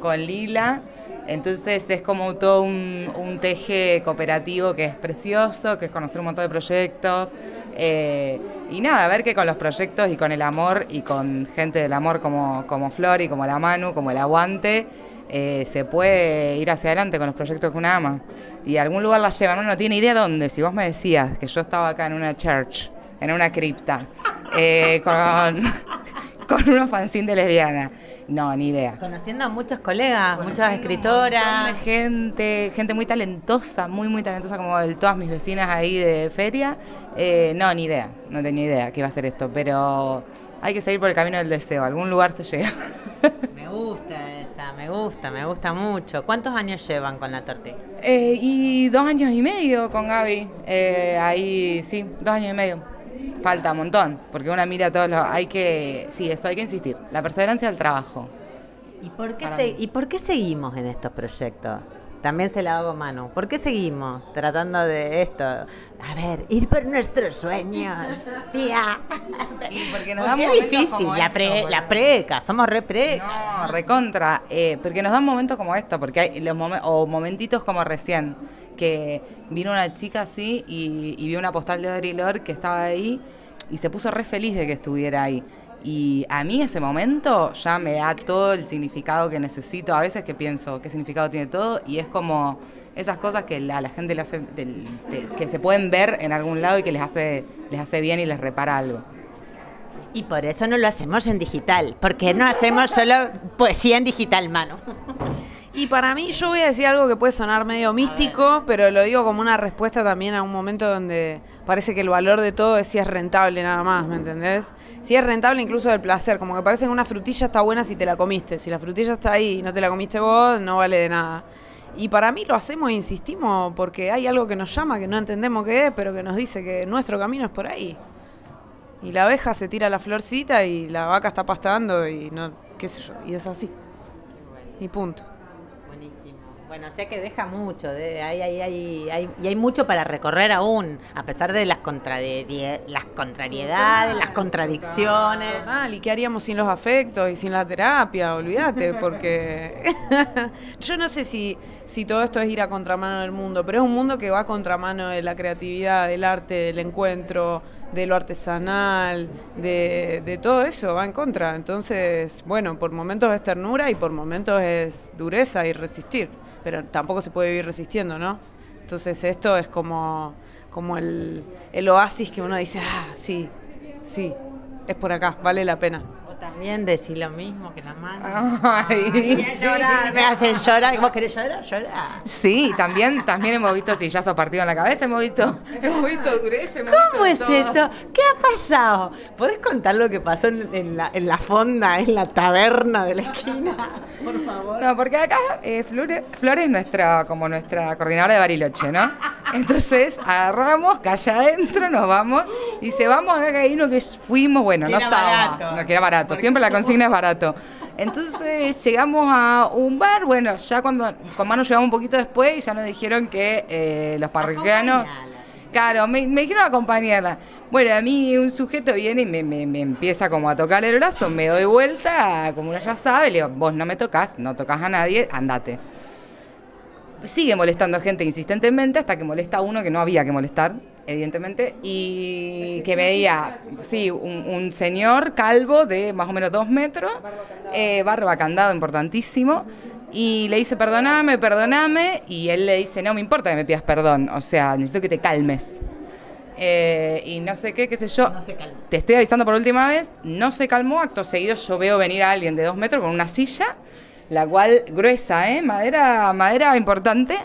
con Lila. Entonces es como todo un, un teje cooperativo que es precioso, que es conocer un montón de proyectos. eh, y nada, ver que con los proyectos y con el amor y con gente del amor como, como Flor y como la Manu, como el Aguante, eh, se puede ir hacia adelante con los proyectos que una ama. Y algún lugar la llevan, uno no tiene idea dónde. Si vos me decías que yo estaba acá en una church, en una cripta, eh, con, con unos fanzines de lesbiana. No, ni idea. Conociendo a muchos colegas, muchas escritoras. Un de gente, gente muy talentosa, muy, muy talentosa, como todas mis vecinas ahí de feria. Eh, no, ni idea, no tenía idea que iba a ser esto, pero hay que seguir por el camino del deseo, a algún lugar se llega. Me gusta esa, me gusta, me gusta mucho. ¿Cuántos años llevan con la tortilla? Eh, y dos años y medio con Gaby, eh, ahí sí, dos años y medio. Falta un montón, porque una mira todos los... Hay que, sí, eso hay que insistir, la perseverancia del trabajo. ¿Y por, qué se-. ¿Y por qué seguimos en estos proyectos? También se la hago a Manu. ¿Por qué seguimos tratando de esto? A ver, ir por nuestros sueños, tía. Y porque nos Porque dan es momentos difícil, como la, pre- la preca, somos re preca. No, recontra, eh, porque nos dan momentos como esto, porque hay los momen- o momentitos como recién, que vino una chica así y, y vio una postal de Audre que estaba ahí y se puso re feliz de que estuviera ahí. Y a mí ese momento ya me da todo el significado que necesito. A veces que pienso qué significado tiene todo y es como esas cosas que la- a la gente le hace, del- de- que se pueden ver en algún lado y que les hace, les hace bien y les repara algo. Y por eso no lo hacemos en digital, porque no hacemos solo poesía en digital, Manu. Y para mí, yo voy a decir algo que puede sonar medio místico, pero lo digo como una respuesta también a un momento donde parece que el valor de todo es si es rentable nada más, ¿me entendés? Si es rentable incluso del placer, como que parece que una frutilla está buena si te la comiste. Si la frutilla está ahí y no te la comiste vos, no vale de nada. Y para mí lo hacemos e insistimos porque hay algo que nos llama, que no entendemos qué es, pero que nos dice que nuestro camino es por ahí. Y la abeja se tira la florcita y la vaca está pastando y no, qué sé yo, y es así. Y punto. Bueno, o sea que deja mucho, de, hay, hay, hay, hay- y hay mucho para recorrer aún, a pesar de las, contrarie- las contrariedades, las contradicciones. ¿y qué haríamos sin los afectos y sin la terapia? Olvídate, porque yo no sé si, si todo esto es ir a contramano del mundo, pero es un mundo que va a contramano de la creatividad, del arte, del encuentro, de lo artesanal, de, de todo eso, va en contra. Entonces, bueno, por momentos es ternura y por momentos es dureza y resistir, pero tampoco se puede vivir resistiendo, ¿no? Entonces esto es como, como el, el oasis que uno dice, ah, sí, sí, es por acá, vale la pena. También decís lo mismo que la mano. Ay, Ay, sí. llorar, Me hacen llorar. ¿Vos querés llorar? Llorar. Sí, también, también hemos visto sillazos partidos en la cabeza, hemos visto, hemos visto dureza, hemos ¿Cómo es visto todo. eso? ¿Qué ha pasado? ¿Podés contar lo que pasó en, en la, en la fonda, en la taberna de la esquina? Por favor. No, porque acá eh, Flores, es nuestra, como nuestra coordinadora de Bariloche, ¿no? Entonces agarramos, calle adentro, nos vamos, y dice, vamos acá que hay uno que fuimos, bueno, no Era estábamos, barato. no que era barato, siempre la consigna es barato. Entonces llegamos a un bar, bueno, ya cuando con Manu llegamos un poquito después y ya nos dijeron que eh, los parroquianos... Claro, me, me dijeron acompañarla. Bueno, a mí un sujeto viene y me, me- me empieza como a tocar el brazo, me doy vuelta, como uno ya sabe, le digo, vos no me tocas, no tocas a nadie, andate. Sigue molestando gente insistentemente hasta que molesta a uno que no había que molestar, evidentemente, y que veía, sí, un, un señor calvo de más o menos dos metros, eh, barba candado importantísimo, y le dice, perdoname, perdoname, y él le dice, no me importa que me pidas perdón, o sea, necesito que te calmes. Eh, y no sé qué, qué sé yo. No se. Te estoy avisando por última vez, no se calmó, acto seguido yo veo venir a alguien de dos metros con una silla, la cual gruesa, ¿eh? Madera, madera importante,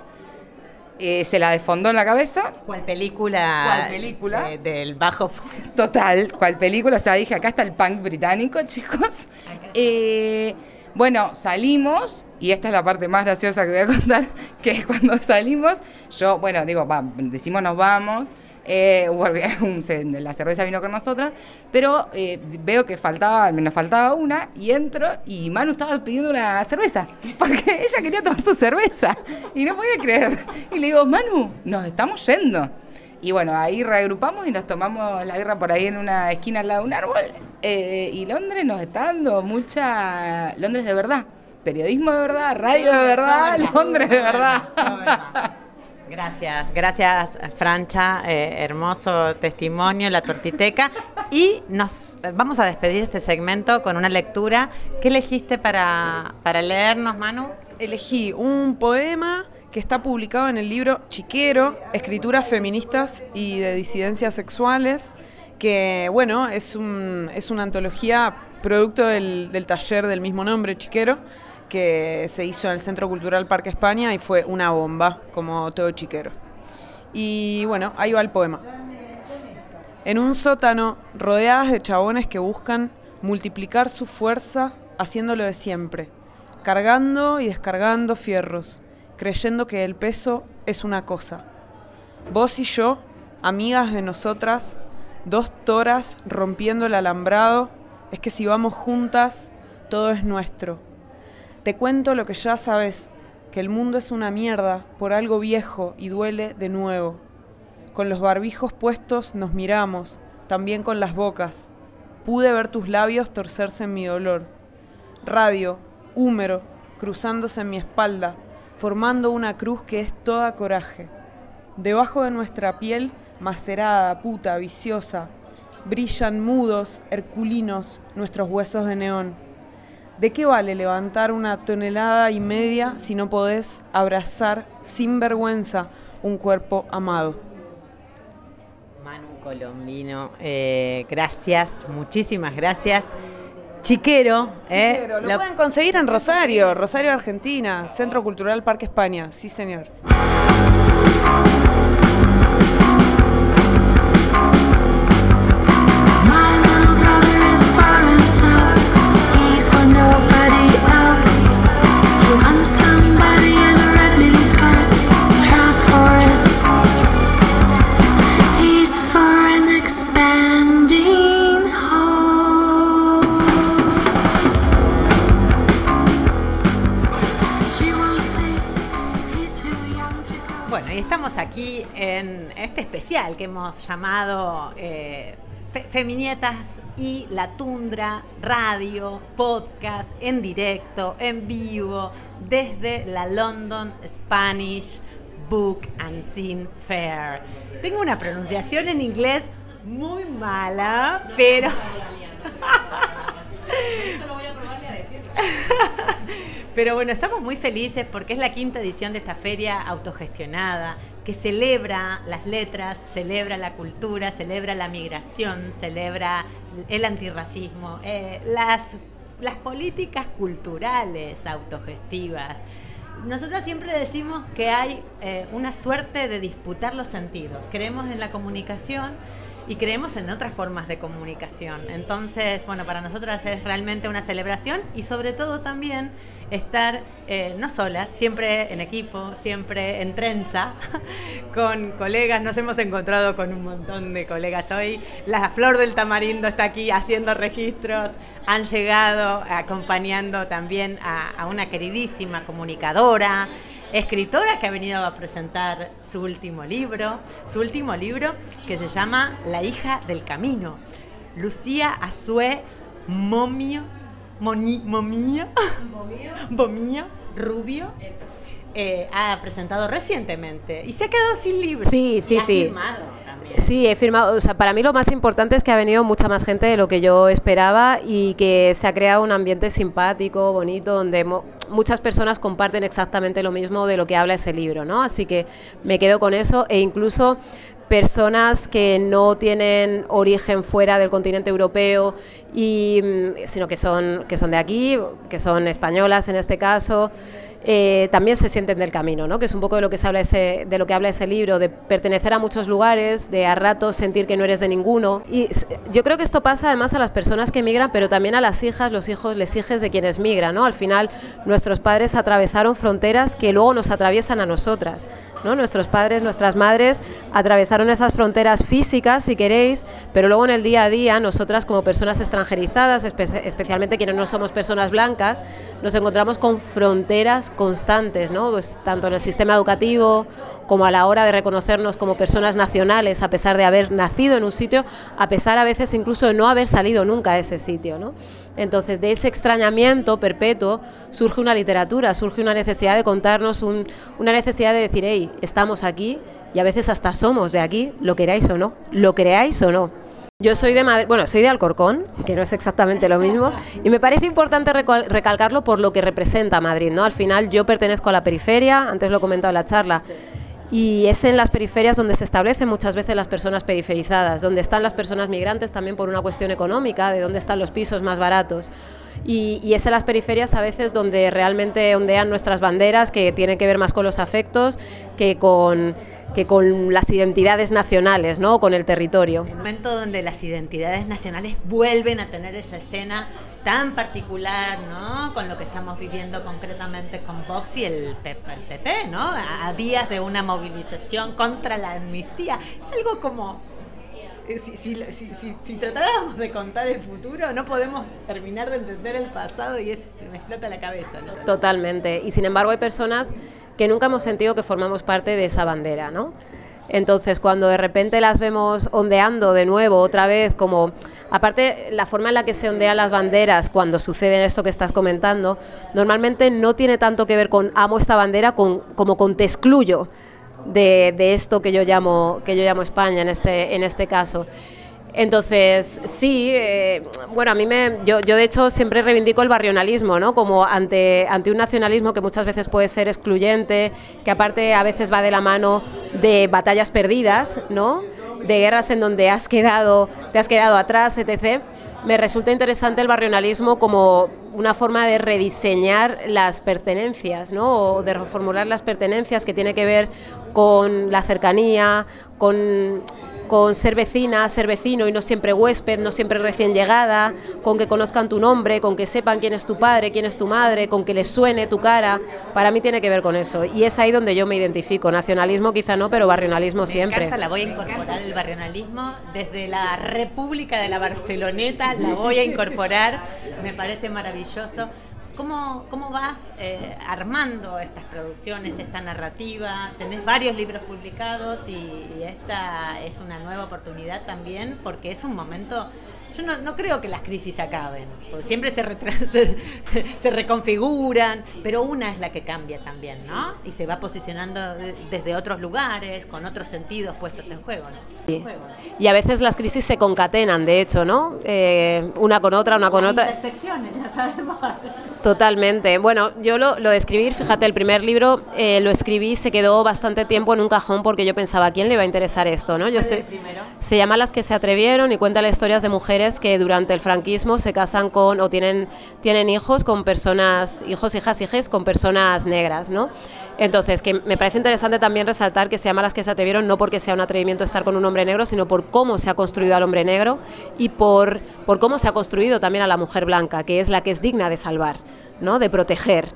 eh, se la desfondó en la cabeza, ¿Cuál película? ¿Cuál película? eh, del bajo Total, cual película, o sea, dije, acá está el punk británico, chicos. Eh, bueno, salimos, y esta es la parte más graciosa que voy a contar, que es cuando salimos, yo, bueno, digo, va, decimos nos vamos, eh, la cerveza vino con nosotras, pero eh, veo que faltaba, nos faltaba una, y entro, y Manu estaba pidiendo una cerveza, porque ella quería tomar su cerveza, y no podía creer. Y le digo, Manu, nos estamos yendo. Y bueno, ahí reagrupamos y nos tomamos la guerra por ahí en una esquina al lado de un árbol. eh, y Londres nos está dando mucha. Londres de verdad. Periodismo de verdad, radio de verdad, Londres de verdad. Gracias, gracias Francha, eh, hermoso testimonio, la tortiteca. Y nos vamos a despedir este segmento con una lectura. ¿Qué elegiste para, para leernos, Manu? Elegí un poema que está publicado en el libro Chiquero, Escrituras Feministas y de Disidencias Sexuales, que bueno, es, un, es una antología producto del, del taller del mismo nombre, Chiquero, que se hizo en el Centro Cultural Parque España y fue una bomba, como todo chiquero. Y bueno, ahí va el poema. En un sótano, rodeadas de chabones que buscan multiplicar su fuerza haciéndolo de siempre, cargando y descargando fierros, creyendo que el peso es una cosa. Vos y yo, amigas de nosotras, dos toras rompiendo el alambrado, es que si vamos juntas, todo es nuestro. Te cuento lo que ya sabes, que el mundo es una mierda por algo viejo y duele de nuevo. Con los barbijos puestos nos miramos, también con las bocas. Pude ver tus labios torcerse en mi dolor. Radio, húmero, cruzándose en mi espalda, formando una cruz que es toda coraje. Debajo de nuestra piel, macerada, puta, viciosa, brillan mudos, herculinos, nuestros huesos de neón. ¿De qué vale levantar una tonelada y media si no podés abrazar sin vergüenza un cuerpo amado? Manu Colombino, eh, gracias, muchísimas gracias. Chiquero, eh, lo la- pueden conseguir en Rosario, Rosario, Argentina, Centro Cultural Parque España. Sí, señor. En este especial que hemos llamado eh, Fe- Feminietas y la Tundra, radio, podcast, en directo, en vivo, desde la London Spanish Book and Scene Fair. Tengo una pronunciación en inglés muy mala, pero... Pero bueno, estamos muy felices porque es la quinta edición de esta feria autogestionada que celebra las letras, celebra la cultura, celebra la migración, celebra el antirracismo, eh, las, las políticas culturales autogestivas. Nosotros siempre decimos que hay eh, una suerte de disputar los sentidos. Creemos en la comunicación y creemos en otras formas de comunicación. Entonces, bueno, para nosotras es realmente una celebración y sobre todo también estar eh, no solas, siempre en equipo, siempre en trenza, con colegas. Nos hemos encontrado con un montón de colegas hoy. La Flor del Tamarindo está aquí haciendo registros. Han llegado acompañando también a, a una queridísima comunicadora escritora que ha venido a presentar su último libro, su último libro que se llama La hija del camino. Lucía Azue Momio, Moni, Momio, Bomio, Rubio. eh, ha presentado recientemente y se ha quedado sin libro. Sí, sí, Y ha sí. firmado. Sí, he firmado. O sea, para mí lo más importante es que ha venido mucha más gente de lo que yo esperaba y que se ha creado un ambiente simpático, bonito, donde muchas personas comparten exactamente lo mismo de lo que habla ese libro, ¿no? Así que me quedo con eso e incluso personas que no tienen origen fuera del continente europeo y mm, sino que son que son de aquí, que son españolas en este caso. Eh, también se sienten del camino, ¿no? que es un poco de lo que se habla ese, de lo que habla ese libro, de pertenecer a muchos lugares, de a ratos sentir que no eres de ninguno. Y yo creo que esto pasa además a las personas que migran, pero también a las hijas, los hijos, les hijes de quienes migran. ¿no? Al final, nuestros padres atravesaron fronteras que luego nos atraviesan a nosotras. ¿No? Nuestros padres, nuestras madres atravesaron esas fronteras físicas, si queréis, pero luego en el día a día, nosotras como personas extranjerizadas, espe- especialmente quienes no somos personas blancas, nos encontramos con fronteras constantes, ¿no? Pues, tanto en el sistema educativo como a la hora de reconocernos como personas nacionales, a pesar de haber nacido en un sitio, a pesar a veces incluso de no haber salido nunca a ese sitio. Entonces, de ese extrañamiento perpetuo surge una literatura, surge una necesidad de contarnos, un- una necesidad de decir, hey, estamos aquí y a veces hasta somos de aquí, lo queráis o no, lo creáis o no. Yo soy de Madrid, bueno, soy de Alcorcón, que no es exactamente lo mismo, y me parece importante recal- recalcarlo por lo que representa Madrid, ¿no? Al final yo pertenezco a la periferia, antes lo he comentado en la charla, y es en las periferias donde se establecen muchas veces las personas periferizadas, donde están las personas migrantes también por una cuestión económica, de dónde están los pisos más baratos. Y, y es en las periferias a veces donde realmente ondean nuestras banderas, que tienen que ver más con los afectos que con, que con las identidades nacionales, ¿no? Con el territorio. El momento donde las identidades nacionales vuelven a tener esa escena tan particular, ¿no? Con lo que estamos viviendo concretamente con Vox y el el PP, ¿no? A, días de una movilización contra la amnistía. Es algo como... eh, si tratáramos de contar el futuro, no podemos terminar de entender el pasado y es, me explota la cabeza, ¿no? Totalmente. Y sin embargo hay personas que nunca hemos sentido que formamos parte de esa bandera, ¿no? Entonces, cuando de repente las vemos ondeando de nuevo, otra vez, como, aparte, la forma en la que se ondean las banderas cuando sucede esto que estás comentando, normalmente no tiene tanto que ver con amo esta bandera con, como con te excluyo de, de esto que yo llamo, que yo llamo España en este, en este caso. Entonces, sí, eh, bueno, a mí me, yo, yo de hecho siempre reivindico el barrionalismo, ¿no? Como ante, ante un nacionalismo que muchas veces puede ser excluyente, que aparte a veces va de la mano de batallas perdidas, ¿no? De guerras en donde has quedado, te has quedado atrás, etc. Me resulta interesante el barrionalismo como una forma de rediseñar las pertenencias, ¿no? O de reformular las pertenencias que tiene que ver con la cercanía, con con ser vecina, ser vecino y no siempre huésped, no siempre recién llegada, con que conozcan tu nombre, con que sepan quién es tu padre, quién es tu madre, con que les suene tu cara. Para mí tiene que ver con eso. Y es ahí donde yo me identifico. Nacionalismo quizá no, pero barrionalismo Me siempre. encanta, la voy a incorporar el barrionalismo desde la República de la Barceloneta, la voy a incorporar, me parece maravilloso. ¿Cómo, cómo vas eh, armando estas producciones, esta narrativa? Tenés varios libros publicados y, y esta es una nueva oportunidad también porque es un momento yo no, no creo que las crisis acaben, porque siempre se, se, se reconfiguran, pero una es la que cambia también, ¿no? Y se va posicionando eh, desde otros lugares, con otros sentidos puestos en juego, ¿no? Sí. Y a veces las crisis se concatenan, de hecho, ¿no? Eh, una con otra, una con Las otra. intersecciones, ya sabemos. Totalmente. Bueno, yo lo, lo de escribir, fíjate, el primer libro eh, lo escribí, se quedó bastante tiempo en un cajón porque yo pensaba, ¿a quién le va a interesar esto? ¿no? Yo estoy, primero? se llama Las que se atrevieron y cuenta las historias de mujeres que durante el franquismo se casan con o tienen, tienen hijos con personas, hijos, hijas, hijes con personas negras, ¿no? Entonces, que me parece interesante también resaltar que se llama Las que se atrevieron no porque sea un atrevimiento estar con un hombre negro, sino por cómo se ha construido al hombre negro y por, por cómo se ha construido también a la mujer blanca, que es la que es digna de salvar, ¿no? De proteger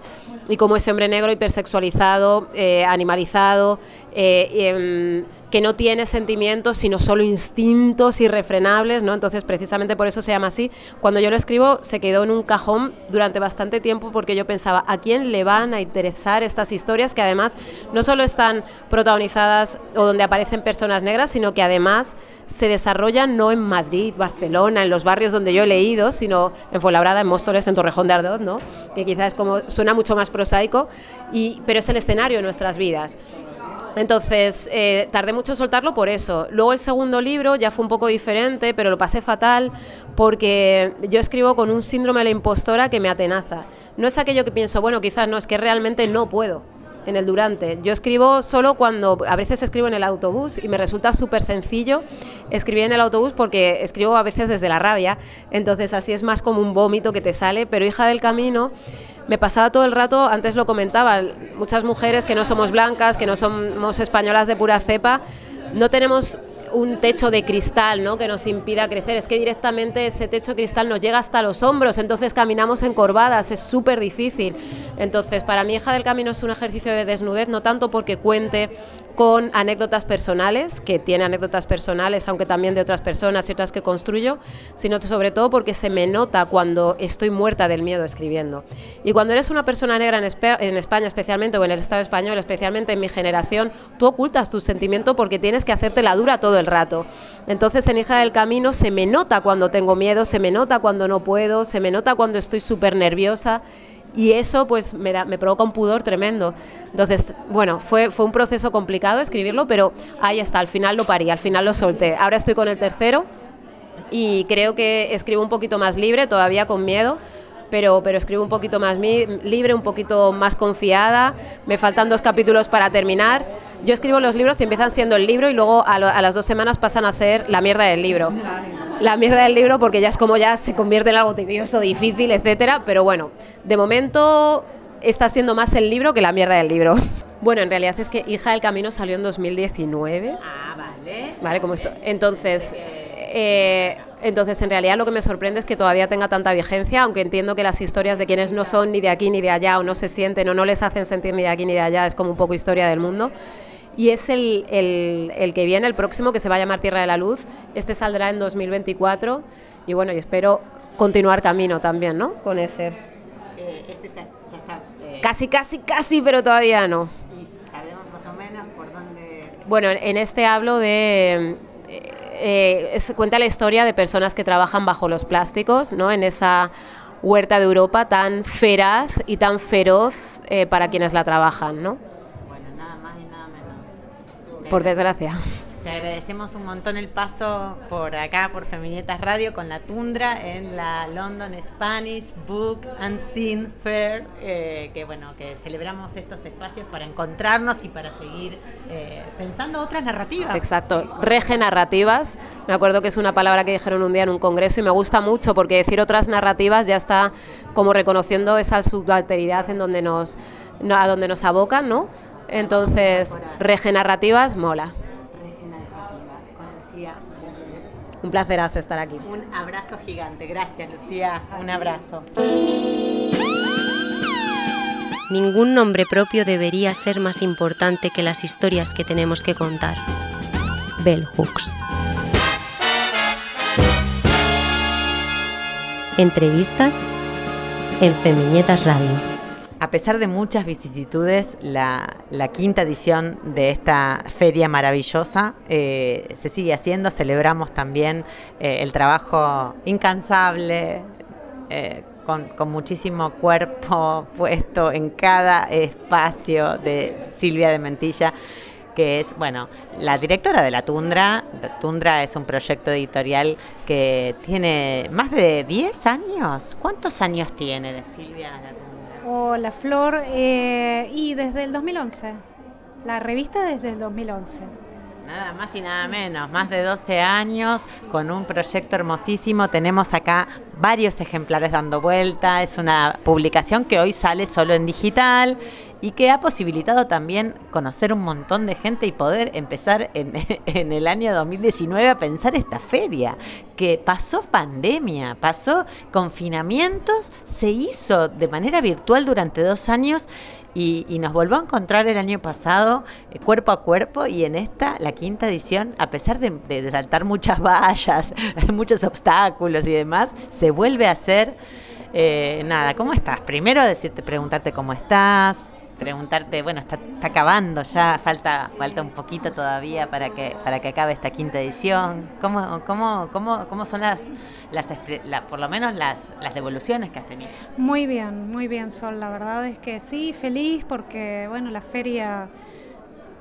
y como ese hombre negro hipersexualizado, eh, animalizado, eh, em, que no tiene sentimientos, sino solo instintos irrefrenables, ¿no? Entonces, precisamente por eso se llama así. Cuando yo lo escribo, se quedó en un cajón durante bastante tiempo porque yo pensaba, ¿a quién le van a interesar estas historias que además no solo están protagonizadas o donde aparecen personas negras, sino que además se desarrollan no en Madrid, Barcelona, en los barrios donde yo he leído, sino en Fuenlabrada, en Móstoles, en Torrejón de Ardoz, ¿no? Que quizás como suena mucho más prosaico, y, pero es el escenario de nuestras vidas. Entonces, eh, tardé mucho en soltarlo por eso. Luego el segundo libro ya fue un poco diferente, pero lo pasé fatal porque yo escribo con un síndrome de la impostora que me atenaza. No es aquello que pienso, bueno, quizás no, es que realmente no puedo en el durante. Yo escribo solo cuando, a veces escribo en el autobús y me resulta súper sencillo escribir en el autobús porque escribo a veces desde la rabia, entonces así es más como un vómito que te sale, pero hija del camino me pasaba todo el rato, antes lo comentaba, muchas mujeres que no somos blancas, que no somos españolas de pura cepa, no tenemos un techo de cristal ¿no? que nos impida crecer, es que directamente ese techo de cristal nos llega hasta los hombros, entonces caminamos encorvadas, es súper difícil. Entonces, para mi hija del camino es un ejercicio de desnudez, no tanto porque cuente con anécdotas personales, que tiene anécdotas personales, aunque también de otras personas y otras que construyo, sino sobre todo porque se me nota cuando estoy muerta del miedo escribiendo. Y cuando eres una persona negra en, España especialmente, o en el Estado español, especialmente en mi generación, tú ocultas tu sentimiento porque tienes que hacerte la dura todo el rato. Entonces en Hija del Camino se me nota cuando tengo miedo, se me nota cuando no puedo, se me nota cuando estoy súper nerviosa y eso pues me, da- me provoca un pudor tremendo. Entonces, bueno, fue, fue un proceso complicado escribirlo, pero ahí está, al final lo parí, al final lo solté. Ahora estoy con el tercero y creo que escribo un poquito más libre, todavía con miedo. Pero, pero escribo un poquito más mi- libre, un poquito más confiada. Me faltan dos capítulos para terminar. Yo escribo los libros que empiezan siendo el libro y luego a, lo- a las dos semanas pasan a ser la mierda del libro. La mierda del libro porque ya es como ya se convierte en algo tedioso, difícil, etcétera. Pero bueno, de momento está siendo más el libro que la mierda del libro. Bueno, en realidad es que Hija del Camino salió en 2019. Ah, vale. Vale, como esto. Entonces, eh, entonces, en realidad lo que me sorprende es que todavía tenga tanta vigencia, aunque entiendo que las historias de quienes no son ni de aquí ni de allá, o no se sienten o no les hacen sentir ni de aquí ni de allá, es como un poco historia del mundo. Y es el, el- el que viene, el próximo, que se va a llamar Tierra de la Luz. Este saldrá en 2024. Y bueno, y espero continuar camino también, ¿no? Con ese. Eh, este está, ya está. eh, Casi, casi, casi, pero todavía no. y sabemos más o menos por dónde. Bueno, en este hablo de... eh, es- cuenta la historia de personas que trabajan bajo los plásticos, ¿no? En esa huerta de Europa tan feraz y tan feroz eh, para quienes la trabajan, ¿no? Bueno, nada más y nada menos. Por desgracia. Te agradecemos un montón el paso por acá, por Feminietas Radio, con la Tundra en la London Spanish Book and Scene Fair, eh, que bueno, que celebramos estos espacios para encontrarnos y para seguir eh, pensando otras narrativas. Exacto, regenerativas. Me acuerdo que es una palabra que dijeron un día en un congreso y me gusta mucho porque decir otras narrativas ya está como reconociendo esa subalteridad en donde nos, no- a donde nos abocan, ¿no? Entonces, regenerativas mola. Regenerativas, con Lucía. Un placerazo estar aquí. Un abrazo gigante. Gracias, Lucía. Un abrazo. Ningún nombre propio debería ser más importante que las historias que tenemos que contar. Bell Hooks. Entrevistas en Feminietas Radio. A pesar de muchas vicisitudes, la, quinta edición de esta feria maravillosa eh, se sigue haciendo. Celebramos también eh, el trabajo incansable, eh, con, muchísimo cuerpo puesto en cada espacio de Silvia de Mentilla que es, bueno, la directora de La Tundra. La Tundra es un proyecto editorial que tiene más de 10 años. ¿Cuántos años tiene Silvia La Tundra? Hola Flor, eh, y desde el 2011. La revista desde el 2011. Nada más y nada menos, más de 12 años con un proyecto hermosísimo. Tenemos acá varios ejemplares dando vuelta. Es una publicación que hoy sale solo en digital y que ha posibilitado también conocer un montón de gente y poder empezar en, el año 2019 a pensar esta feria, que pasó pandemia, pasó confinamientos, se hizo de manera virtual durante dos años y, nos volvió a encontrar el año pasado eh, cuerpo a cuerpo y en esta, la quinta edición, a pesar de saltar muchas vallas, muchos obstáculos y demás, se vuelve a hacer... Eh, nada, ¿cómo estás? Primero decirte, preguntarte cómo estás, preguntarte, bueno, está, está, acabando ya, falta, falta un poquito todavía para que, para que acabe esta quinta edición. ¿Cómo, cómo, cómo, cómo son las, las la, por lo menos las, las devoluciones que has tenido? Muy bien, muy bien, Sol. La verdad es que sí, feliz porque, bueno, la feria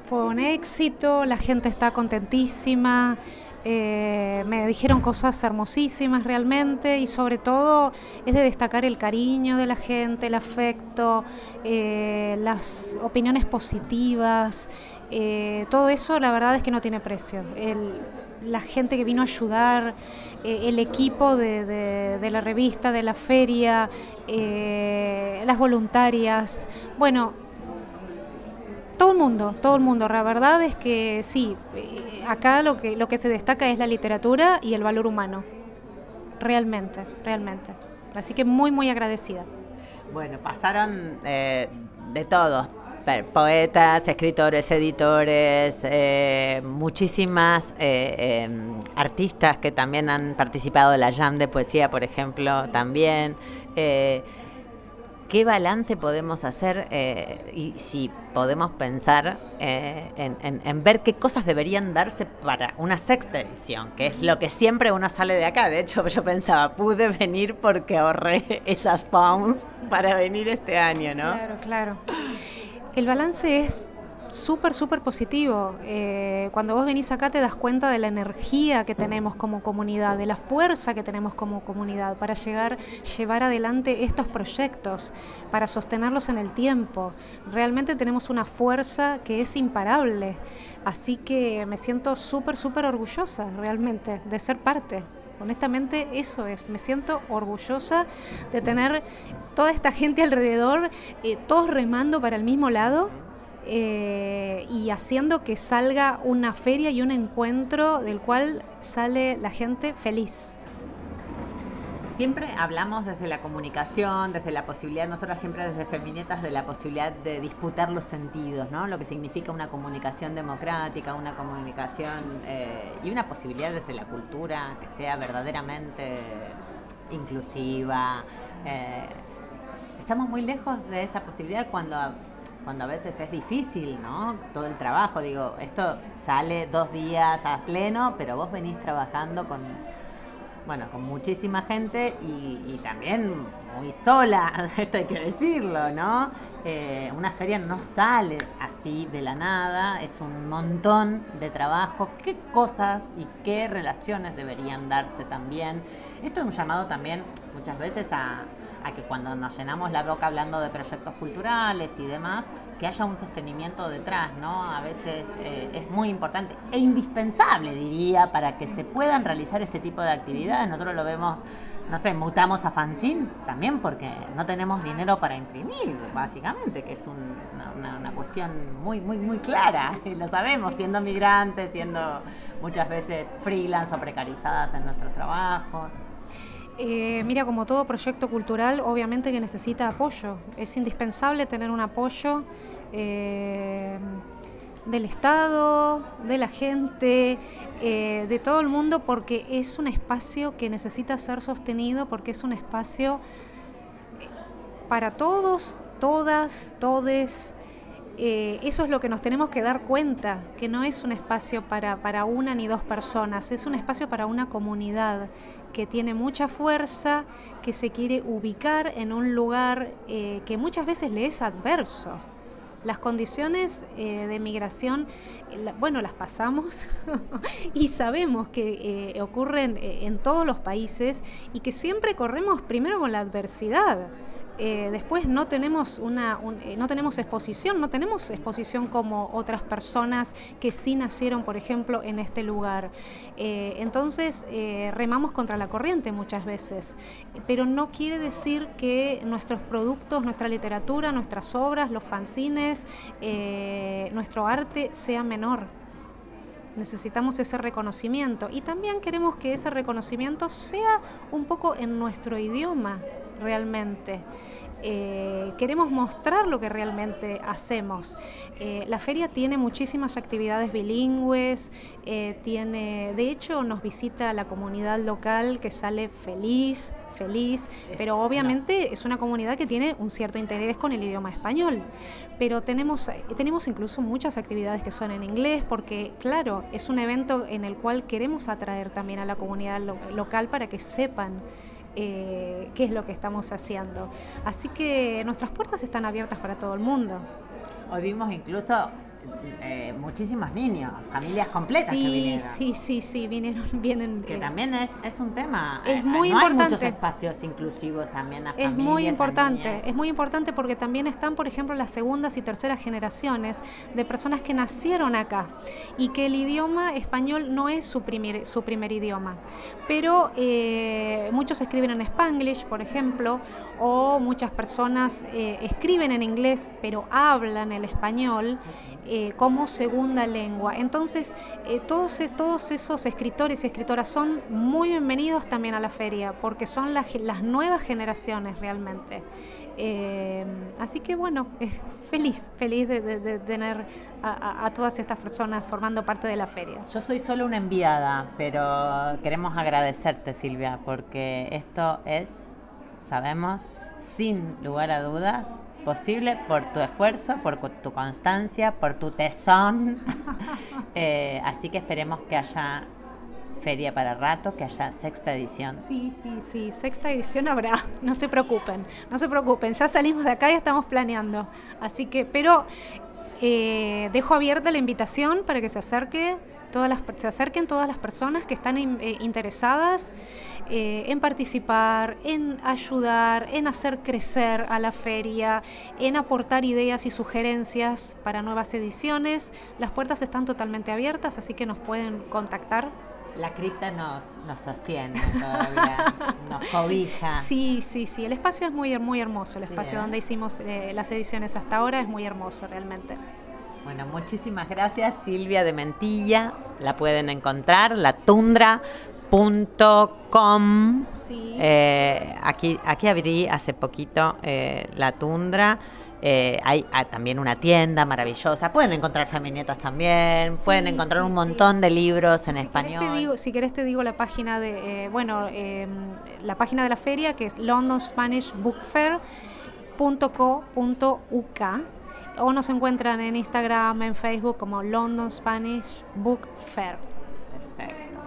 fue un éxito, la gente está contentísima. Eh, me dijeron cosas hermosísimas realmente y sobre todo es de destacar el cariño de la gente, el afecto, eh, las opiniones positivas, eh, todo eso la verdad es que no tiene precio. La gente que vino a ayudar, el equipo de, la revista, de la feria, las voluntarias, bueno, todo el mundo, todo el mundo. La verdad es que sí, acá lo que, lo que se destaca es la literatura y el valor humano. Realmente, realmente. Así que muy, muy agradecida. Bueno, pasaron eh, de todos. Poetas, escritores, editores, eh, muchísimas eh, artistas que también han participado de la Jam de Poesía, por ejemplo, también. ¿Qué balance podemos hacer eh, y si podemos pensar eh, en, en, ver qué cosas deberían darse para una sexta edición? Que es lo que siempre uno sale de acá. De hecho, yo pensaba, pude venir porque ahorré esas pounds para venir este año, ¿no? Claro, claro. El balance es súper, súper positivo. Eh, cuando vos venís acá te das cuenta de la energía que tenemos como comunidad, de la fuerza que tenemos como comunidad para llegar, llevar adelante estos proyectos, para sostenerlos en el tiempo. Realmente tenemos una fuerza que es imparable. Así que me siento súper, súper orgullosa realmente de ser parte. Honestamente eso es, me siento orgullosa de tener toda esta gente alrededor, eh, todos remando para el mismo lado eh, y haciendo que salga una feria y un encuentro del cual sale la gente feliz. Siempre hablamos desde la comunicación, desde la posibilidad, nosotras siempre desde Feminetas, de la posibilidad de disputar los sentidos, ¿no? Lo que significa una comunicación democrática, una comunicación eh, y una posibilidad desde la cultura que sea verdaderamente inclusiva. Eh, estamos muy lejos de esa posibilidad cuando cuando a veces es difícil, ¿no? Todo el trabajo, digo, esto sale dos días a pleno, pero vos venís trabajando con, bueno, con muchísima gente y, y también muy sola, esto hay que decirlo, ¿no? Eh, una feria no sale así de la nada, es un montón de trabajo. ¿Qué cosas y qué relaciones deberían darse también? Esto es un llamado también muchas veces a, que cuando nos llenamos la boca hablando de proyectos culturales y demás, que haya un sostenimiento detrás, ¿no? A veces eh, es muy importante e indispensable, diría, para que se puedan realizar este tipo de actividades. Nosotros lo vemos, no sé, mutamos a fanzine también porque no tenemos dinero para imprimir, básicamente, que es un, una, una, cuestión muy, muy, muy clara, y lo sabemos, siendo migrantes, siendo muchas veces freelance o precarizadas en nuestros trabajos. Eh, mira, como todo proyecto cultural, obviamente que necesita apoyo. Es indispensable tener un apoyo eh, del Estado, de la gente, eh, de todo el mundo, porque es un espacio que necesita ser sostenido, porque es un espacio para todos, todas, todes. Eh, eso es lo que nos tenemos que dar cuenta, que no es un espacio para, para una ni dos personas, es un espacio para una comunidad que tiene mucha fuerza, que se quiere ubicar en un lugar eh, que muchas veces le es adverso. Las condiciones eh, de migración, bueno, las pasamos y sabemos que ocurren en todos los países y que siempre corremos primero con la adversidad. Eh, después no tenemos una un- eh, no tenemos exposición, no tenemos exposición como otras personas que sí nacieron, por ejemplo, en este lugar. Eh, entonces remamos contra la corriente muchas veces, pero no quiere decir que nuestros productos, nuestra literatura, nuestras obras, los fanzines, nuestro arte sea menor. Necesitamos ese reconocimiento y también queremos que ese reconocimiento sea un poco en nuestro idioma realmente. Eh, queremos mostrar lo que realmente hacemos. Eh, la feria tiene muchísimas actividades bilingües, eh, tiene, de hecho nos visita la comunidad local que sale feliz, feliz, pero obviamente es una comunidad que tiene un cierto interés con el idioma español. Pero tenemos, eh, tenemos incluso muchas actividades que son en inglés, porque claro, es un evento en el cual queremos atraer también a la comunidad lo- local para que sepan eh, qué es lo que estamos haciendo. Así que nuestras puertas están abiertas para todo el mundo. Hoy vimos incluso eh, muchísimos niños, familias completas que sí, vinieron. sí, sí, sí, vinieron, vienen. Que eh, también es, es un tema. Es Eh, muy no Hay importante. muchos espacios inclusivos también a Es familias, muy importante, es muy importante porque también están, por ejemplo, las segundas y terceras generaciones de personas que nacieron acá y que el idioma español no es su primer, su primer idioma. Pero eh, muchos escriben en spanglish, por ejemplo, o muchas personas eh, escriben en inglés pero hablan el español eh, como segunda lengua. Entonces, eh, todos, todos esos escritores y escritoras son muy bienvenidos también a la feria, porque son las, las nuevas generaciones realmente. Eh, así que bueno, feliz, feliz de, tener a- a todas estas personas formando parte de la feria. Yo soy solo una enviada, pero queremos agradecerte, Silvia, porque esto es, sabemos, sin lugar a dudas, posible por tu esfuerzo, por tu constancia, por tu tesón. Eh, así que esperemos que haya feria para rato, que haya sexta edición. Sí, sí, sí, sexta edición habrá, no se preocupen, no se preocupen, ya salimos de acá y estamos planeando. Así que, pero eh, dejo abierta la invitación para que se acerque todas las, se acerquen todas las personas que están in- eh, interesadas eh, en participar, en ayudar, en hacer crecer a la feria, en aportar ideas y sugerencias para nuevas ediciones. Las puertas están totalmente abiertas, así que nos pueden contactar La cripta nos, nos sostiene todavía, nos cobija. Sí, sí, sí. El espacio es muy, muy hermoso. El Sí, espacio ¿eh? donde hicimos eh, las ediciones hasta ahora es muy hermoso realmente. Bueno, muchísimas gracias Silvia de Mentilla. La pueden encontrar, latundra.com. Sí. Eh, aquí, aquí abrí hace poquito eh, la tundra. Eh, hay ah, también una tienda maravillosa. Pueden encontrar feminetas también. pueden encontrar un montón de libros en Si querés, español. te digo, si querés te digo la página de, eh, bueno, eh, la página de la feria que es londonspanishbookfair.co.uk o nos encuentran en Instagram, en Facebook como London Spanish Book Fair. Perfecto.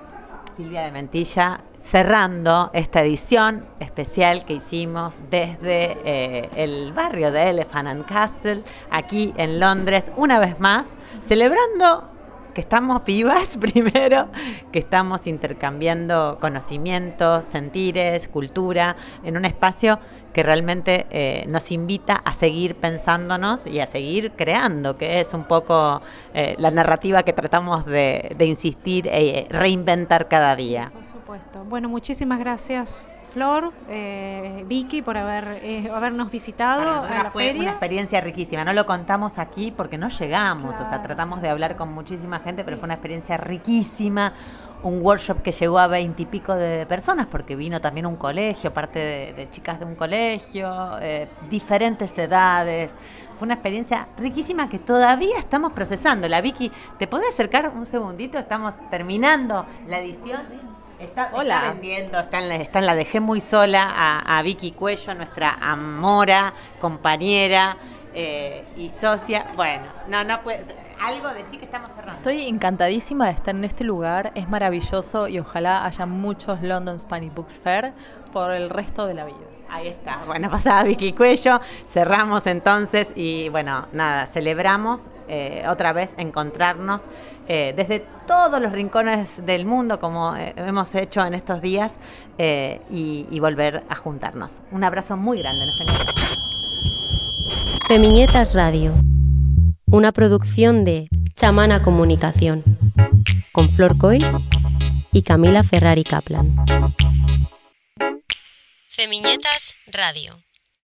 Silvia de Mentilla, cerrando esta edición especial que hicimos desde eh, el barrio de Elephant and Castle, aquí en Londres, una vez más, celebrando que estamos vivas primero, que estamos intercambiando conocimientos, sentires, cultura, en un espacio que realmente eh, nos invita a seguir pensándonos y a seguir creando, que es un poco eh, la narrativa que tratamos de, de insistir e reinventar cada día. Por supuesto. Bueno, muchísimas gracias Flor, eh, Vicky por haber, eh, habernos visitado a la fue una experiencia riquísima. No lo contamos aquí porque no llegamos. O sea, tratamos de hablar con muchísima gente, pero fue una experiencia riquísima. Un workshop que llegó a veintipico de personas porque vino también un colegio, parte de, de chicas de un colegio, eh, diferentes edades. Fue una experiencia riquísima que todavía estamos procesando. La Vicky, ¿te podés acercar un segundito? Estamos terminando la edición. Está, Hola. está vendiendo, está en, la, está en la dejé muy sola a, a Vicky Cuello, nuestra amora, compañera eh, y socia. Bueno, no, no puede. Algo decir que estamos cerrando. Estoy encantadísima de estar en este lugar, es maravilloso y ojalá haya muchos London Spanish Book Fair por el resto de la vida. Ahí está. Bueno, pasada Vicky Cuello. Cerramos entonces y bueno, nada, celebramos eh, otra vez encontrarnos eh, desde todos los rincones del mundo, como eh, hemos hecho en estos días, eh, y, y volver a juntarnos. Un abrazo muy grande. Nos encontramos. Femiñetas Radio. Una producción de Chamana Comunicación. Con Flor Coy y Camila Ferrari Kaplan. Femiñetas Radio.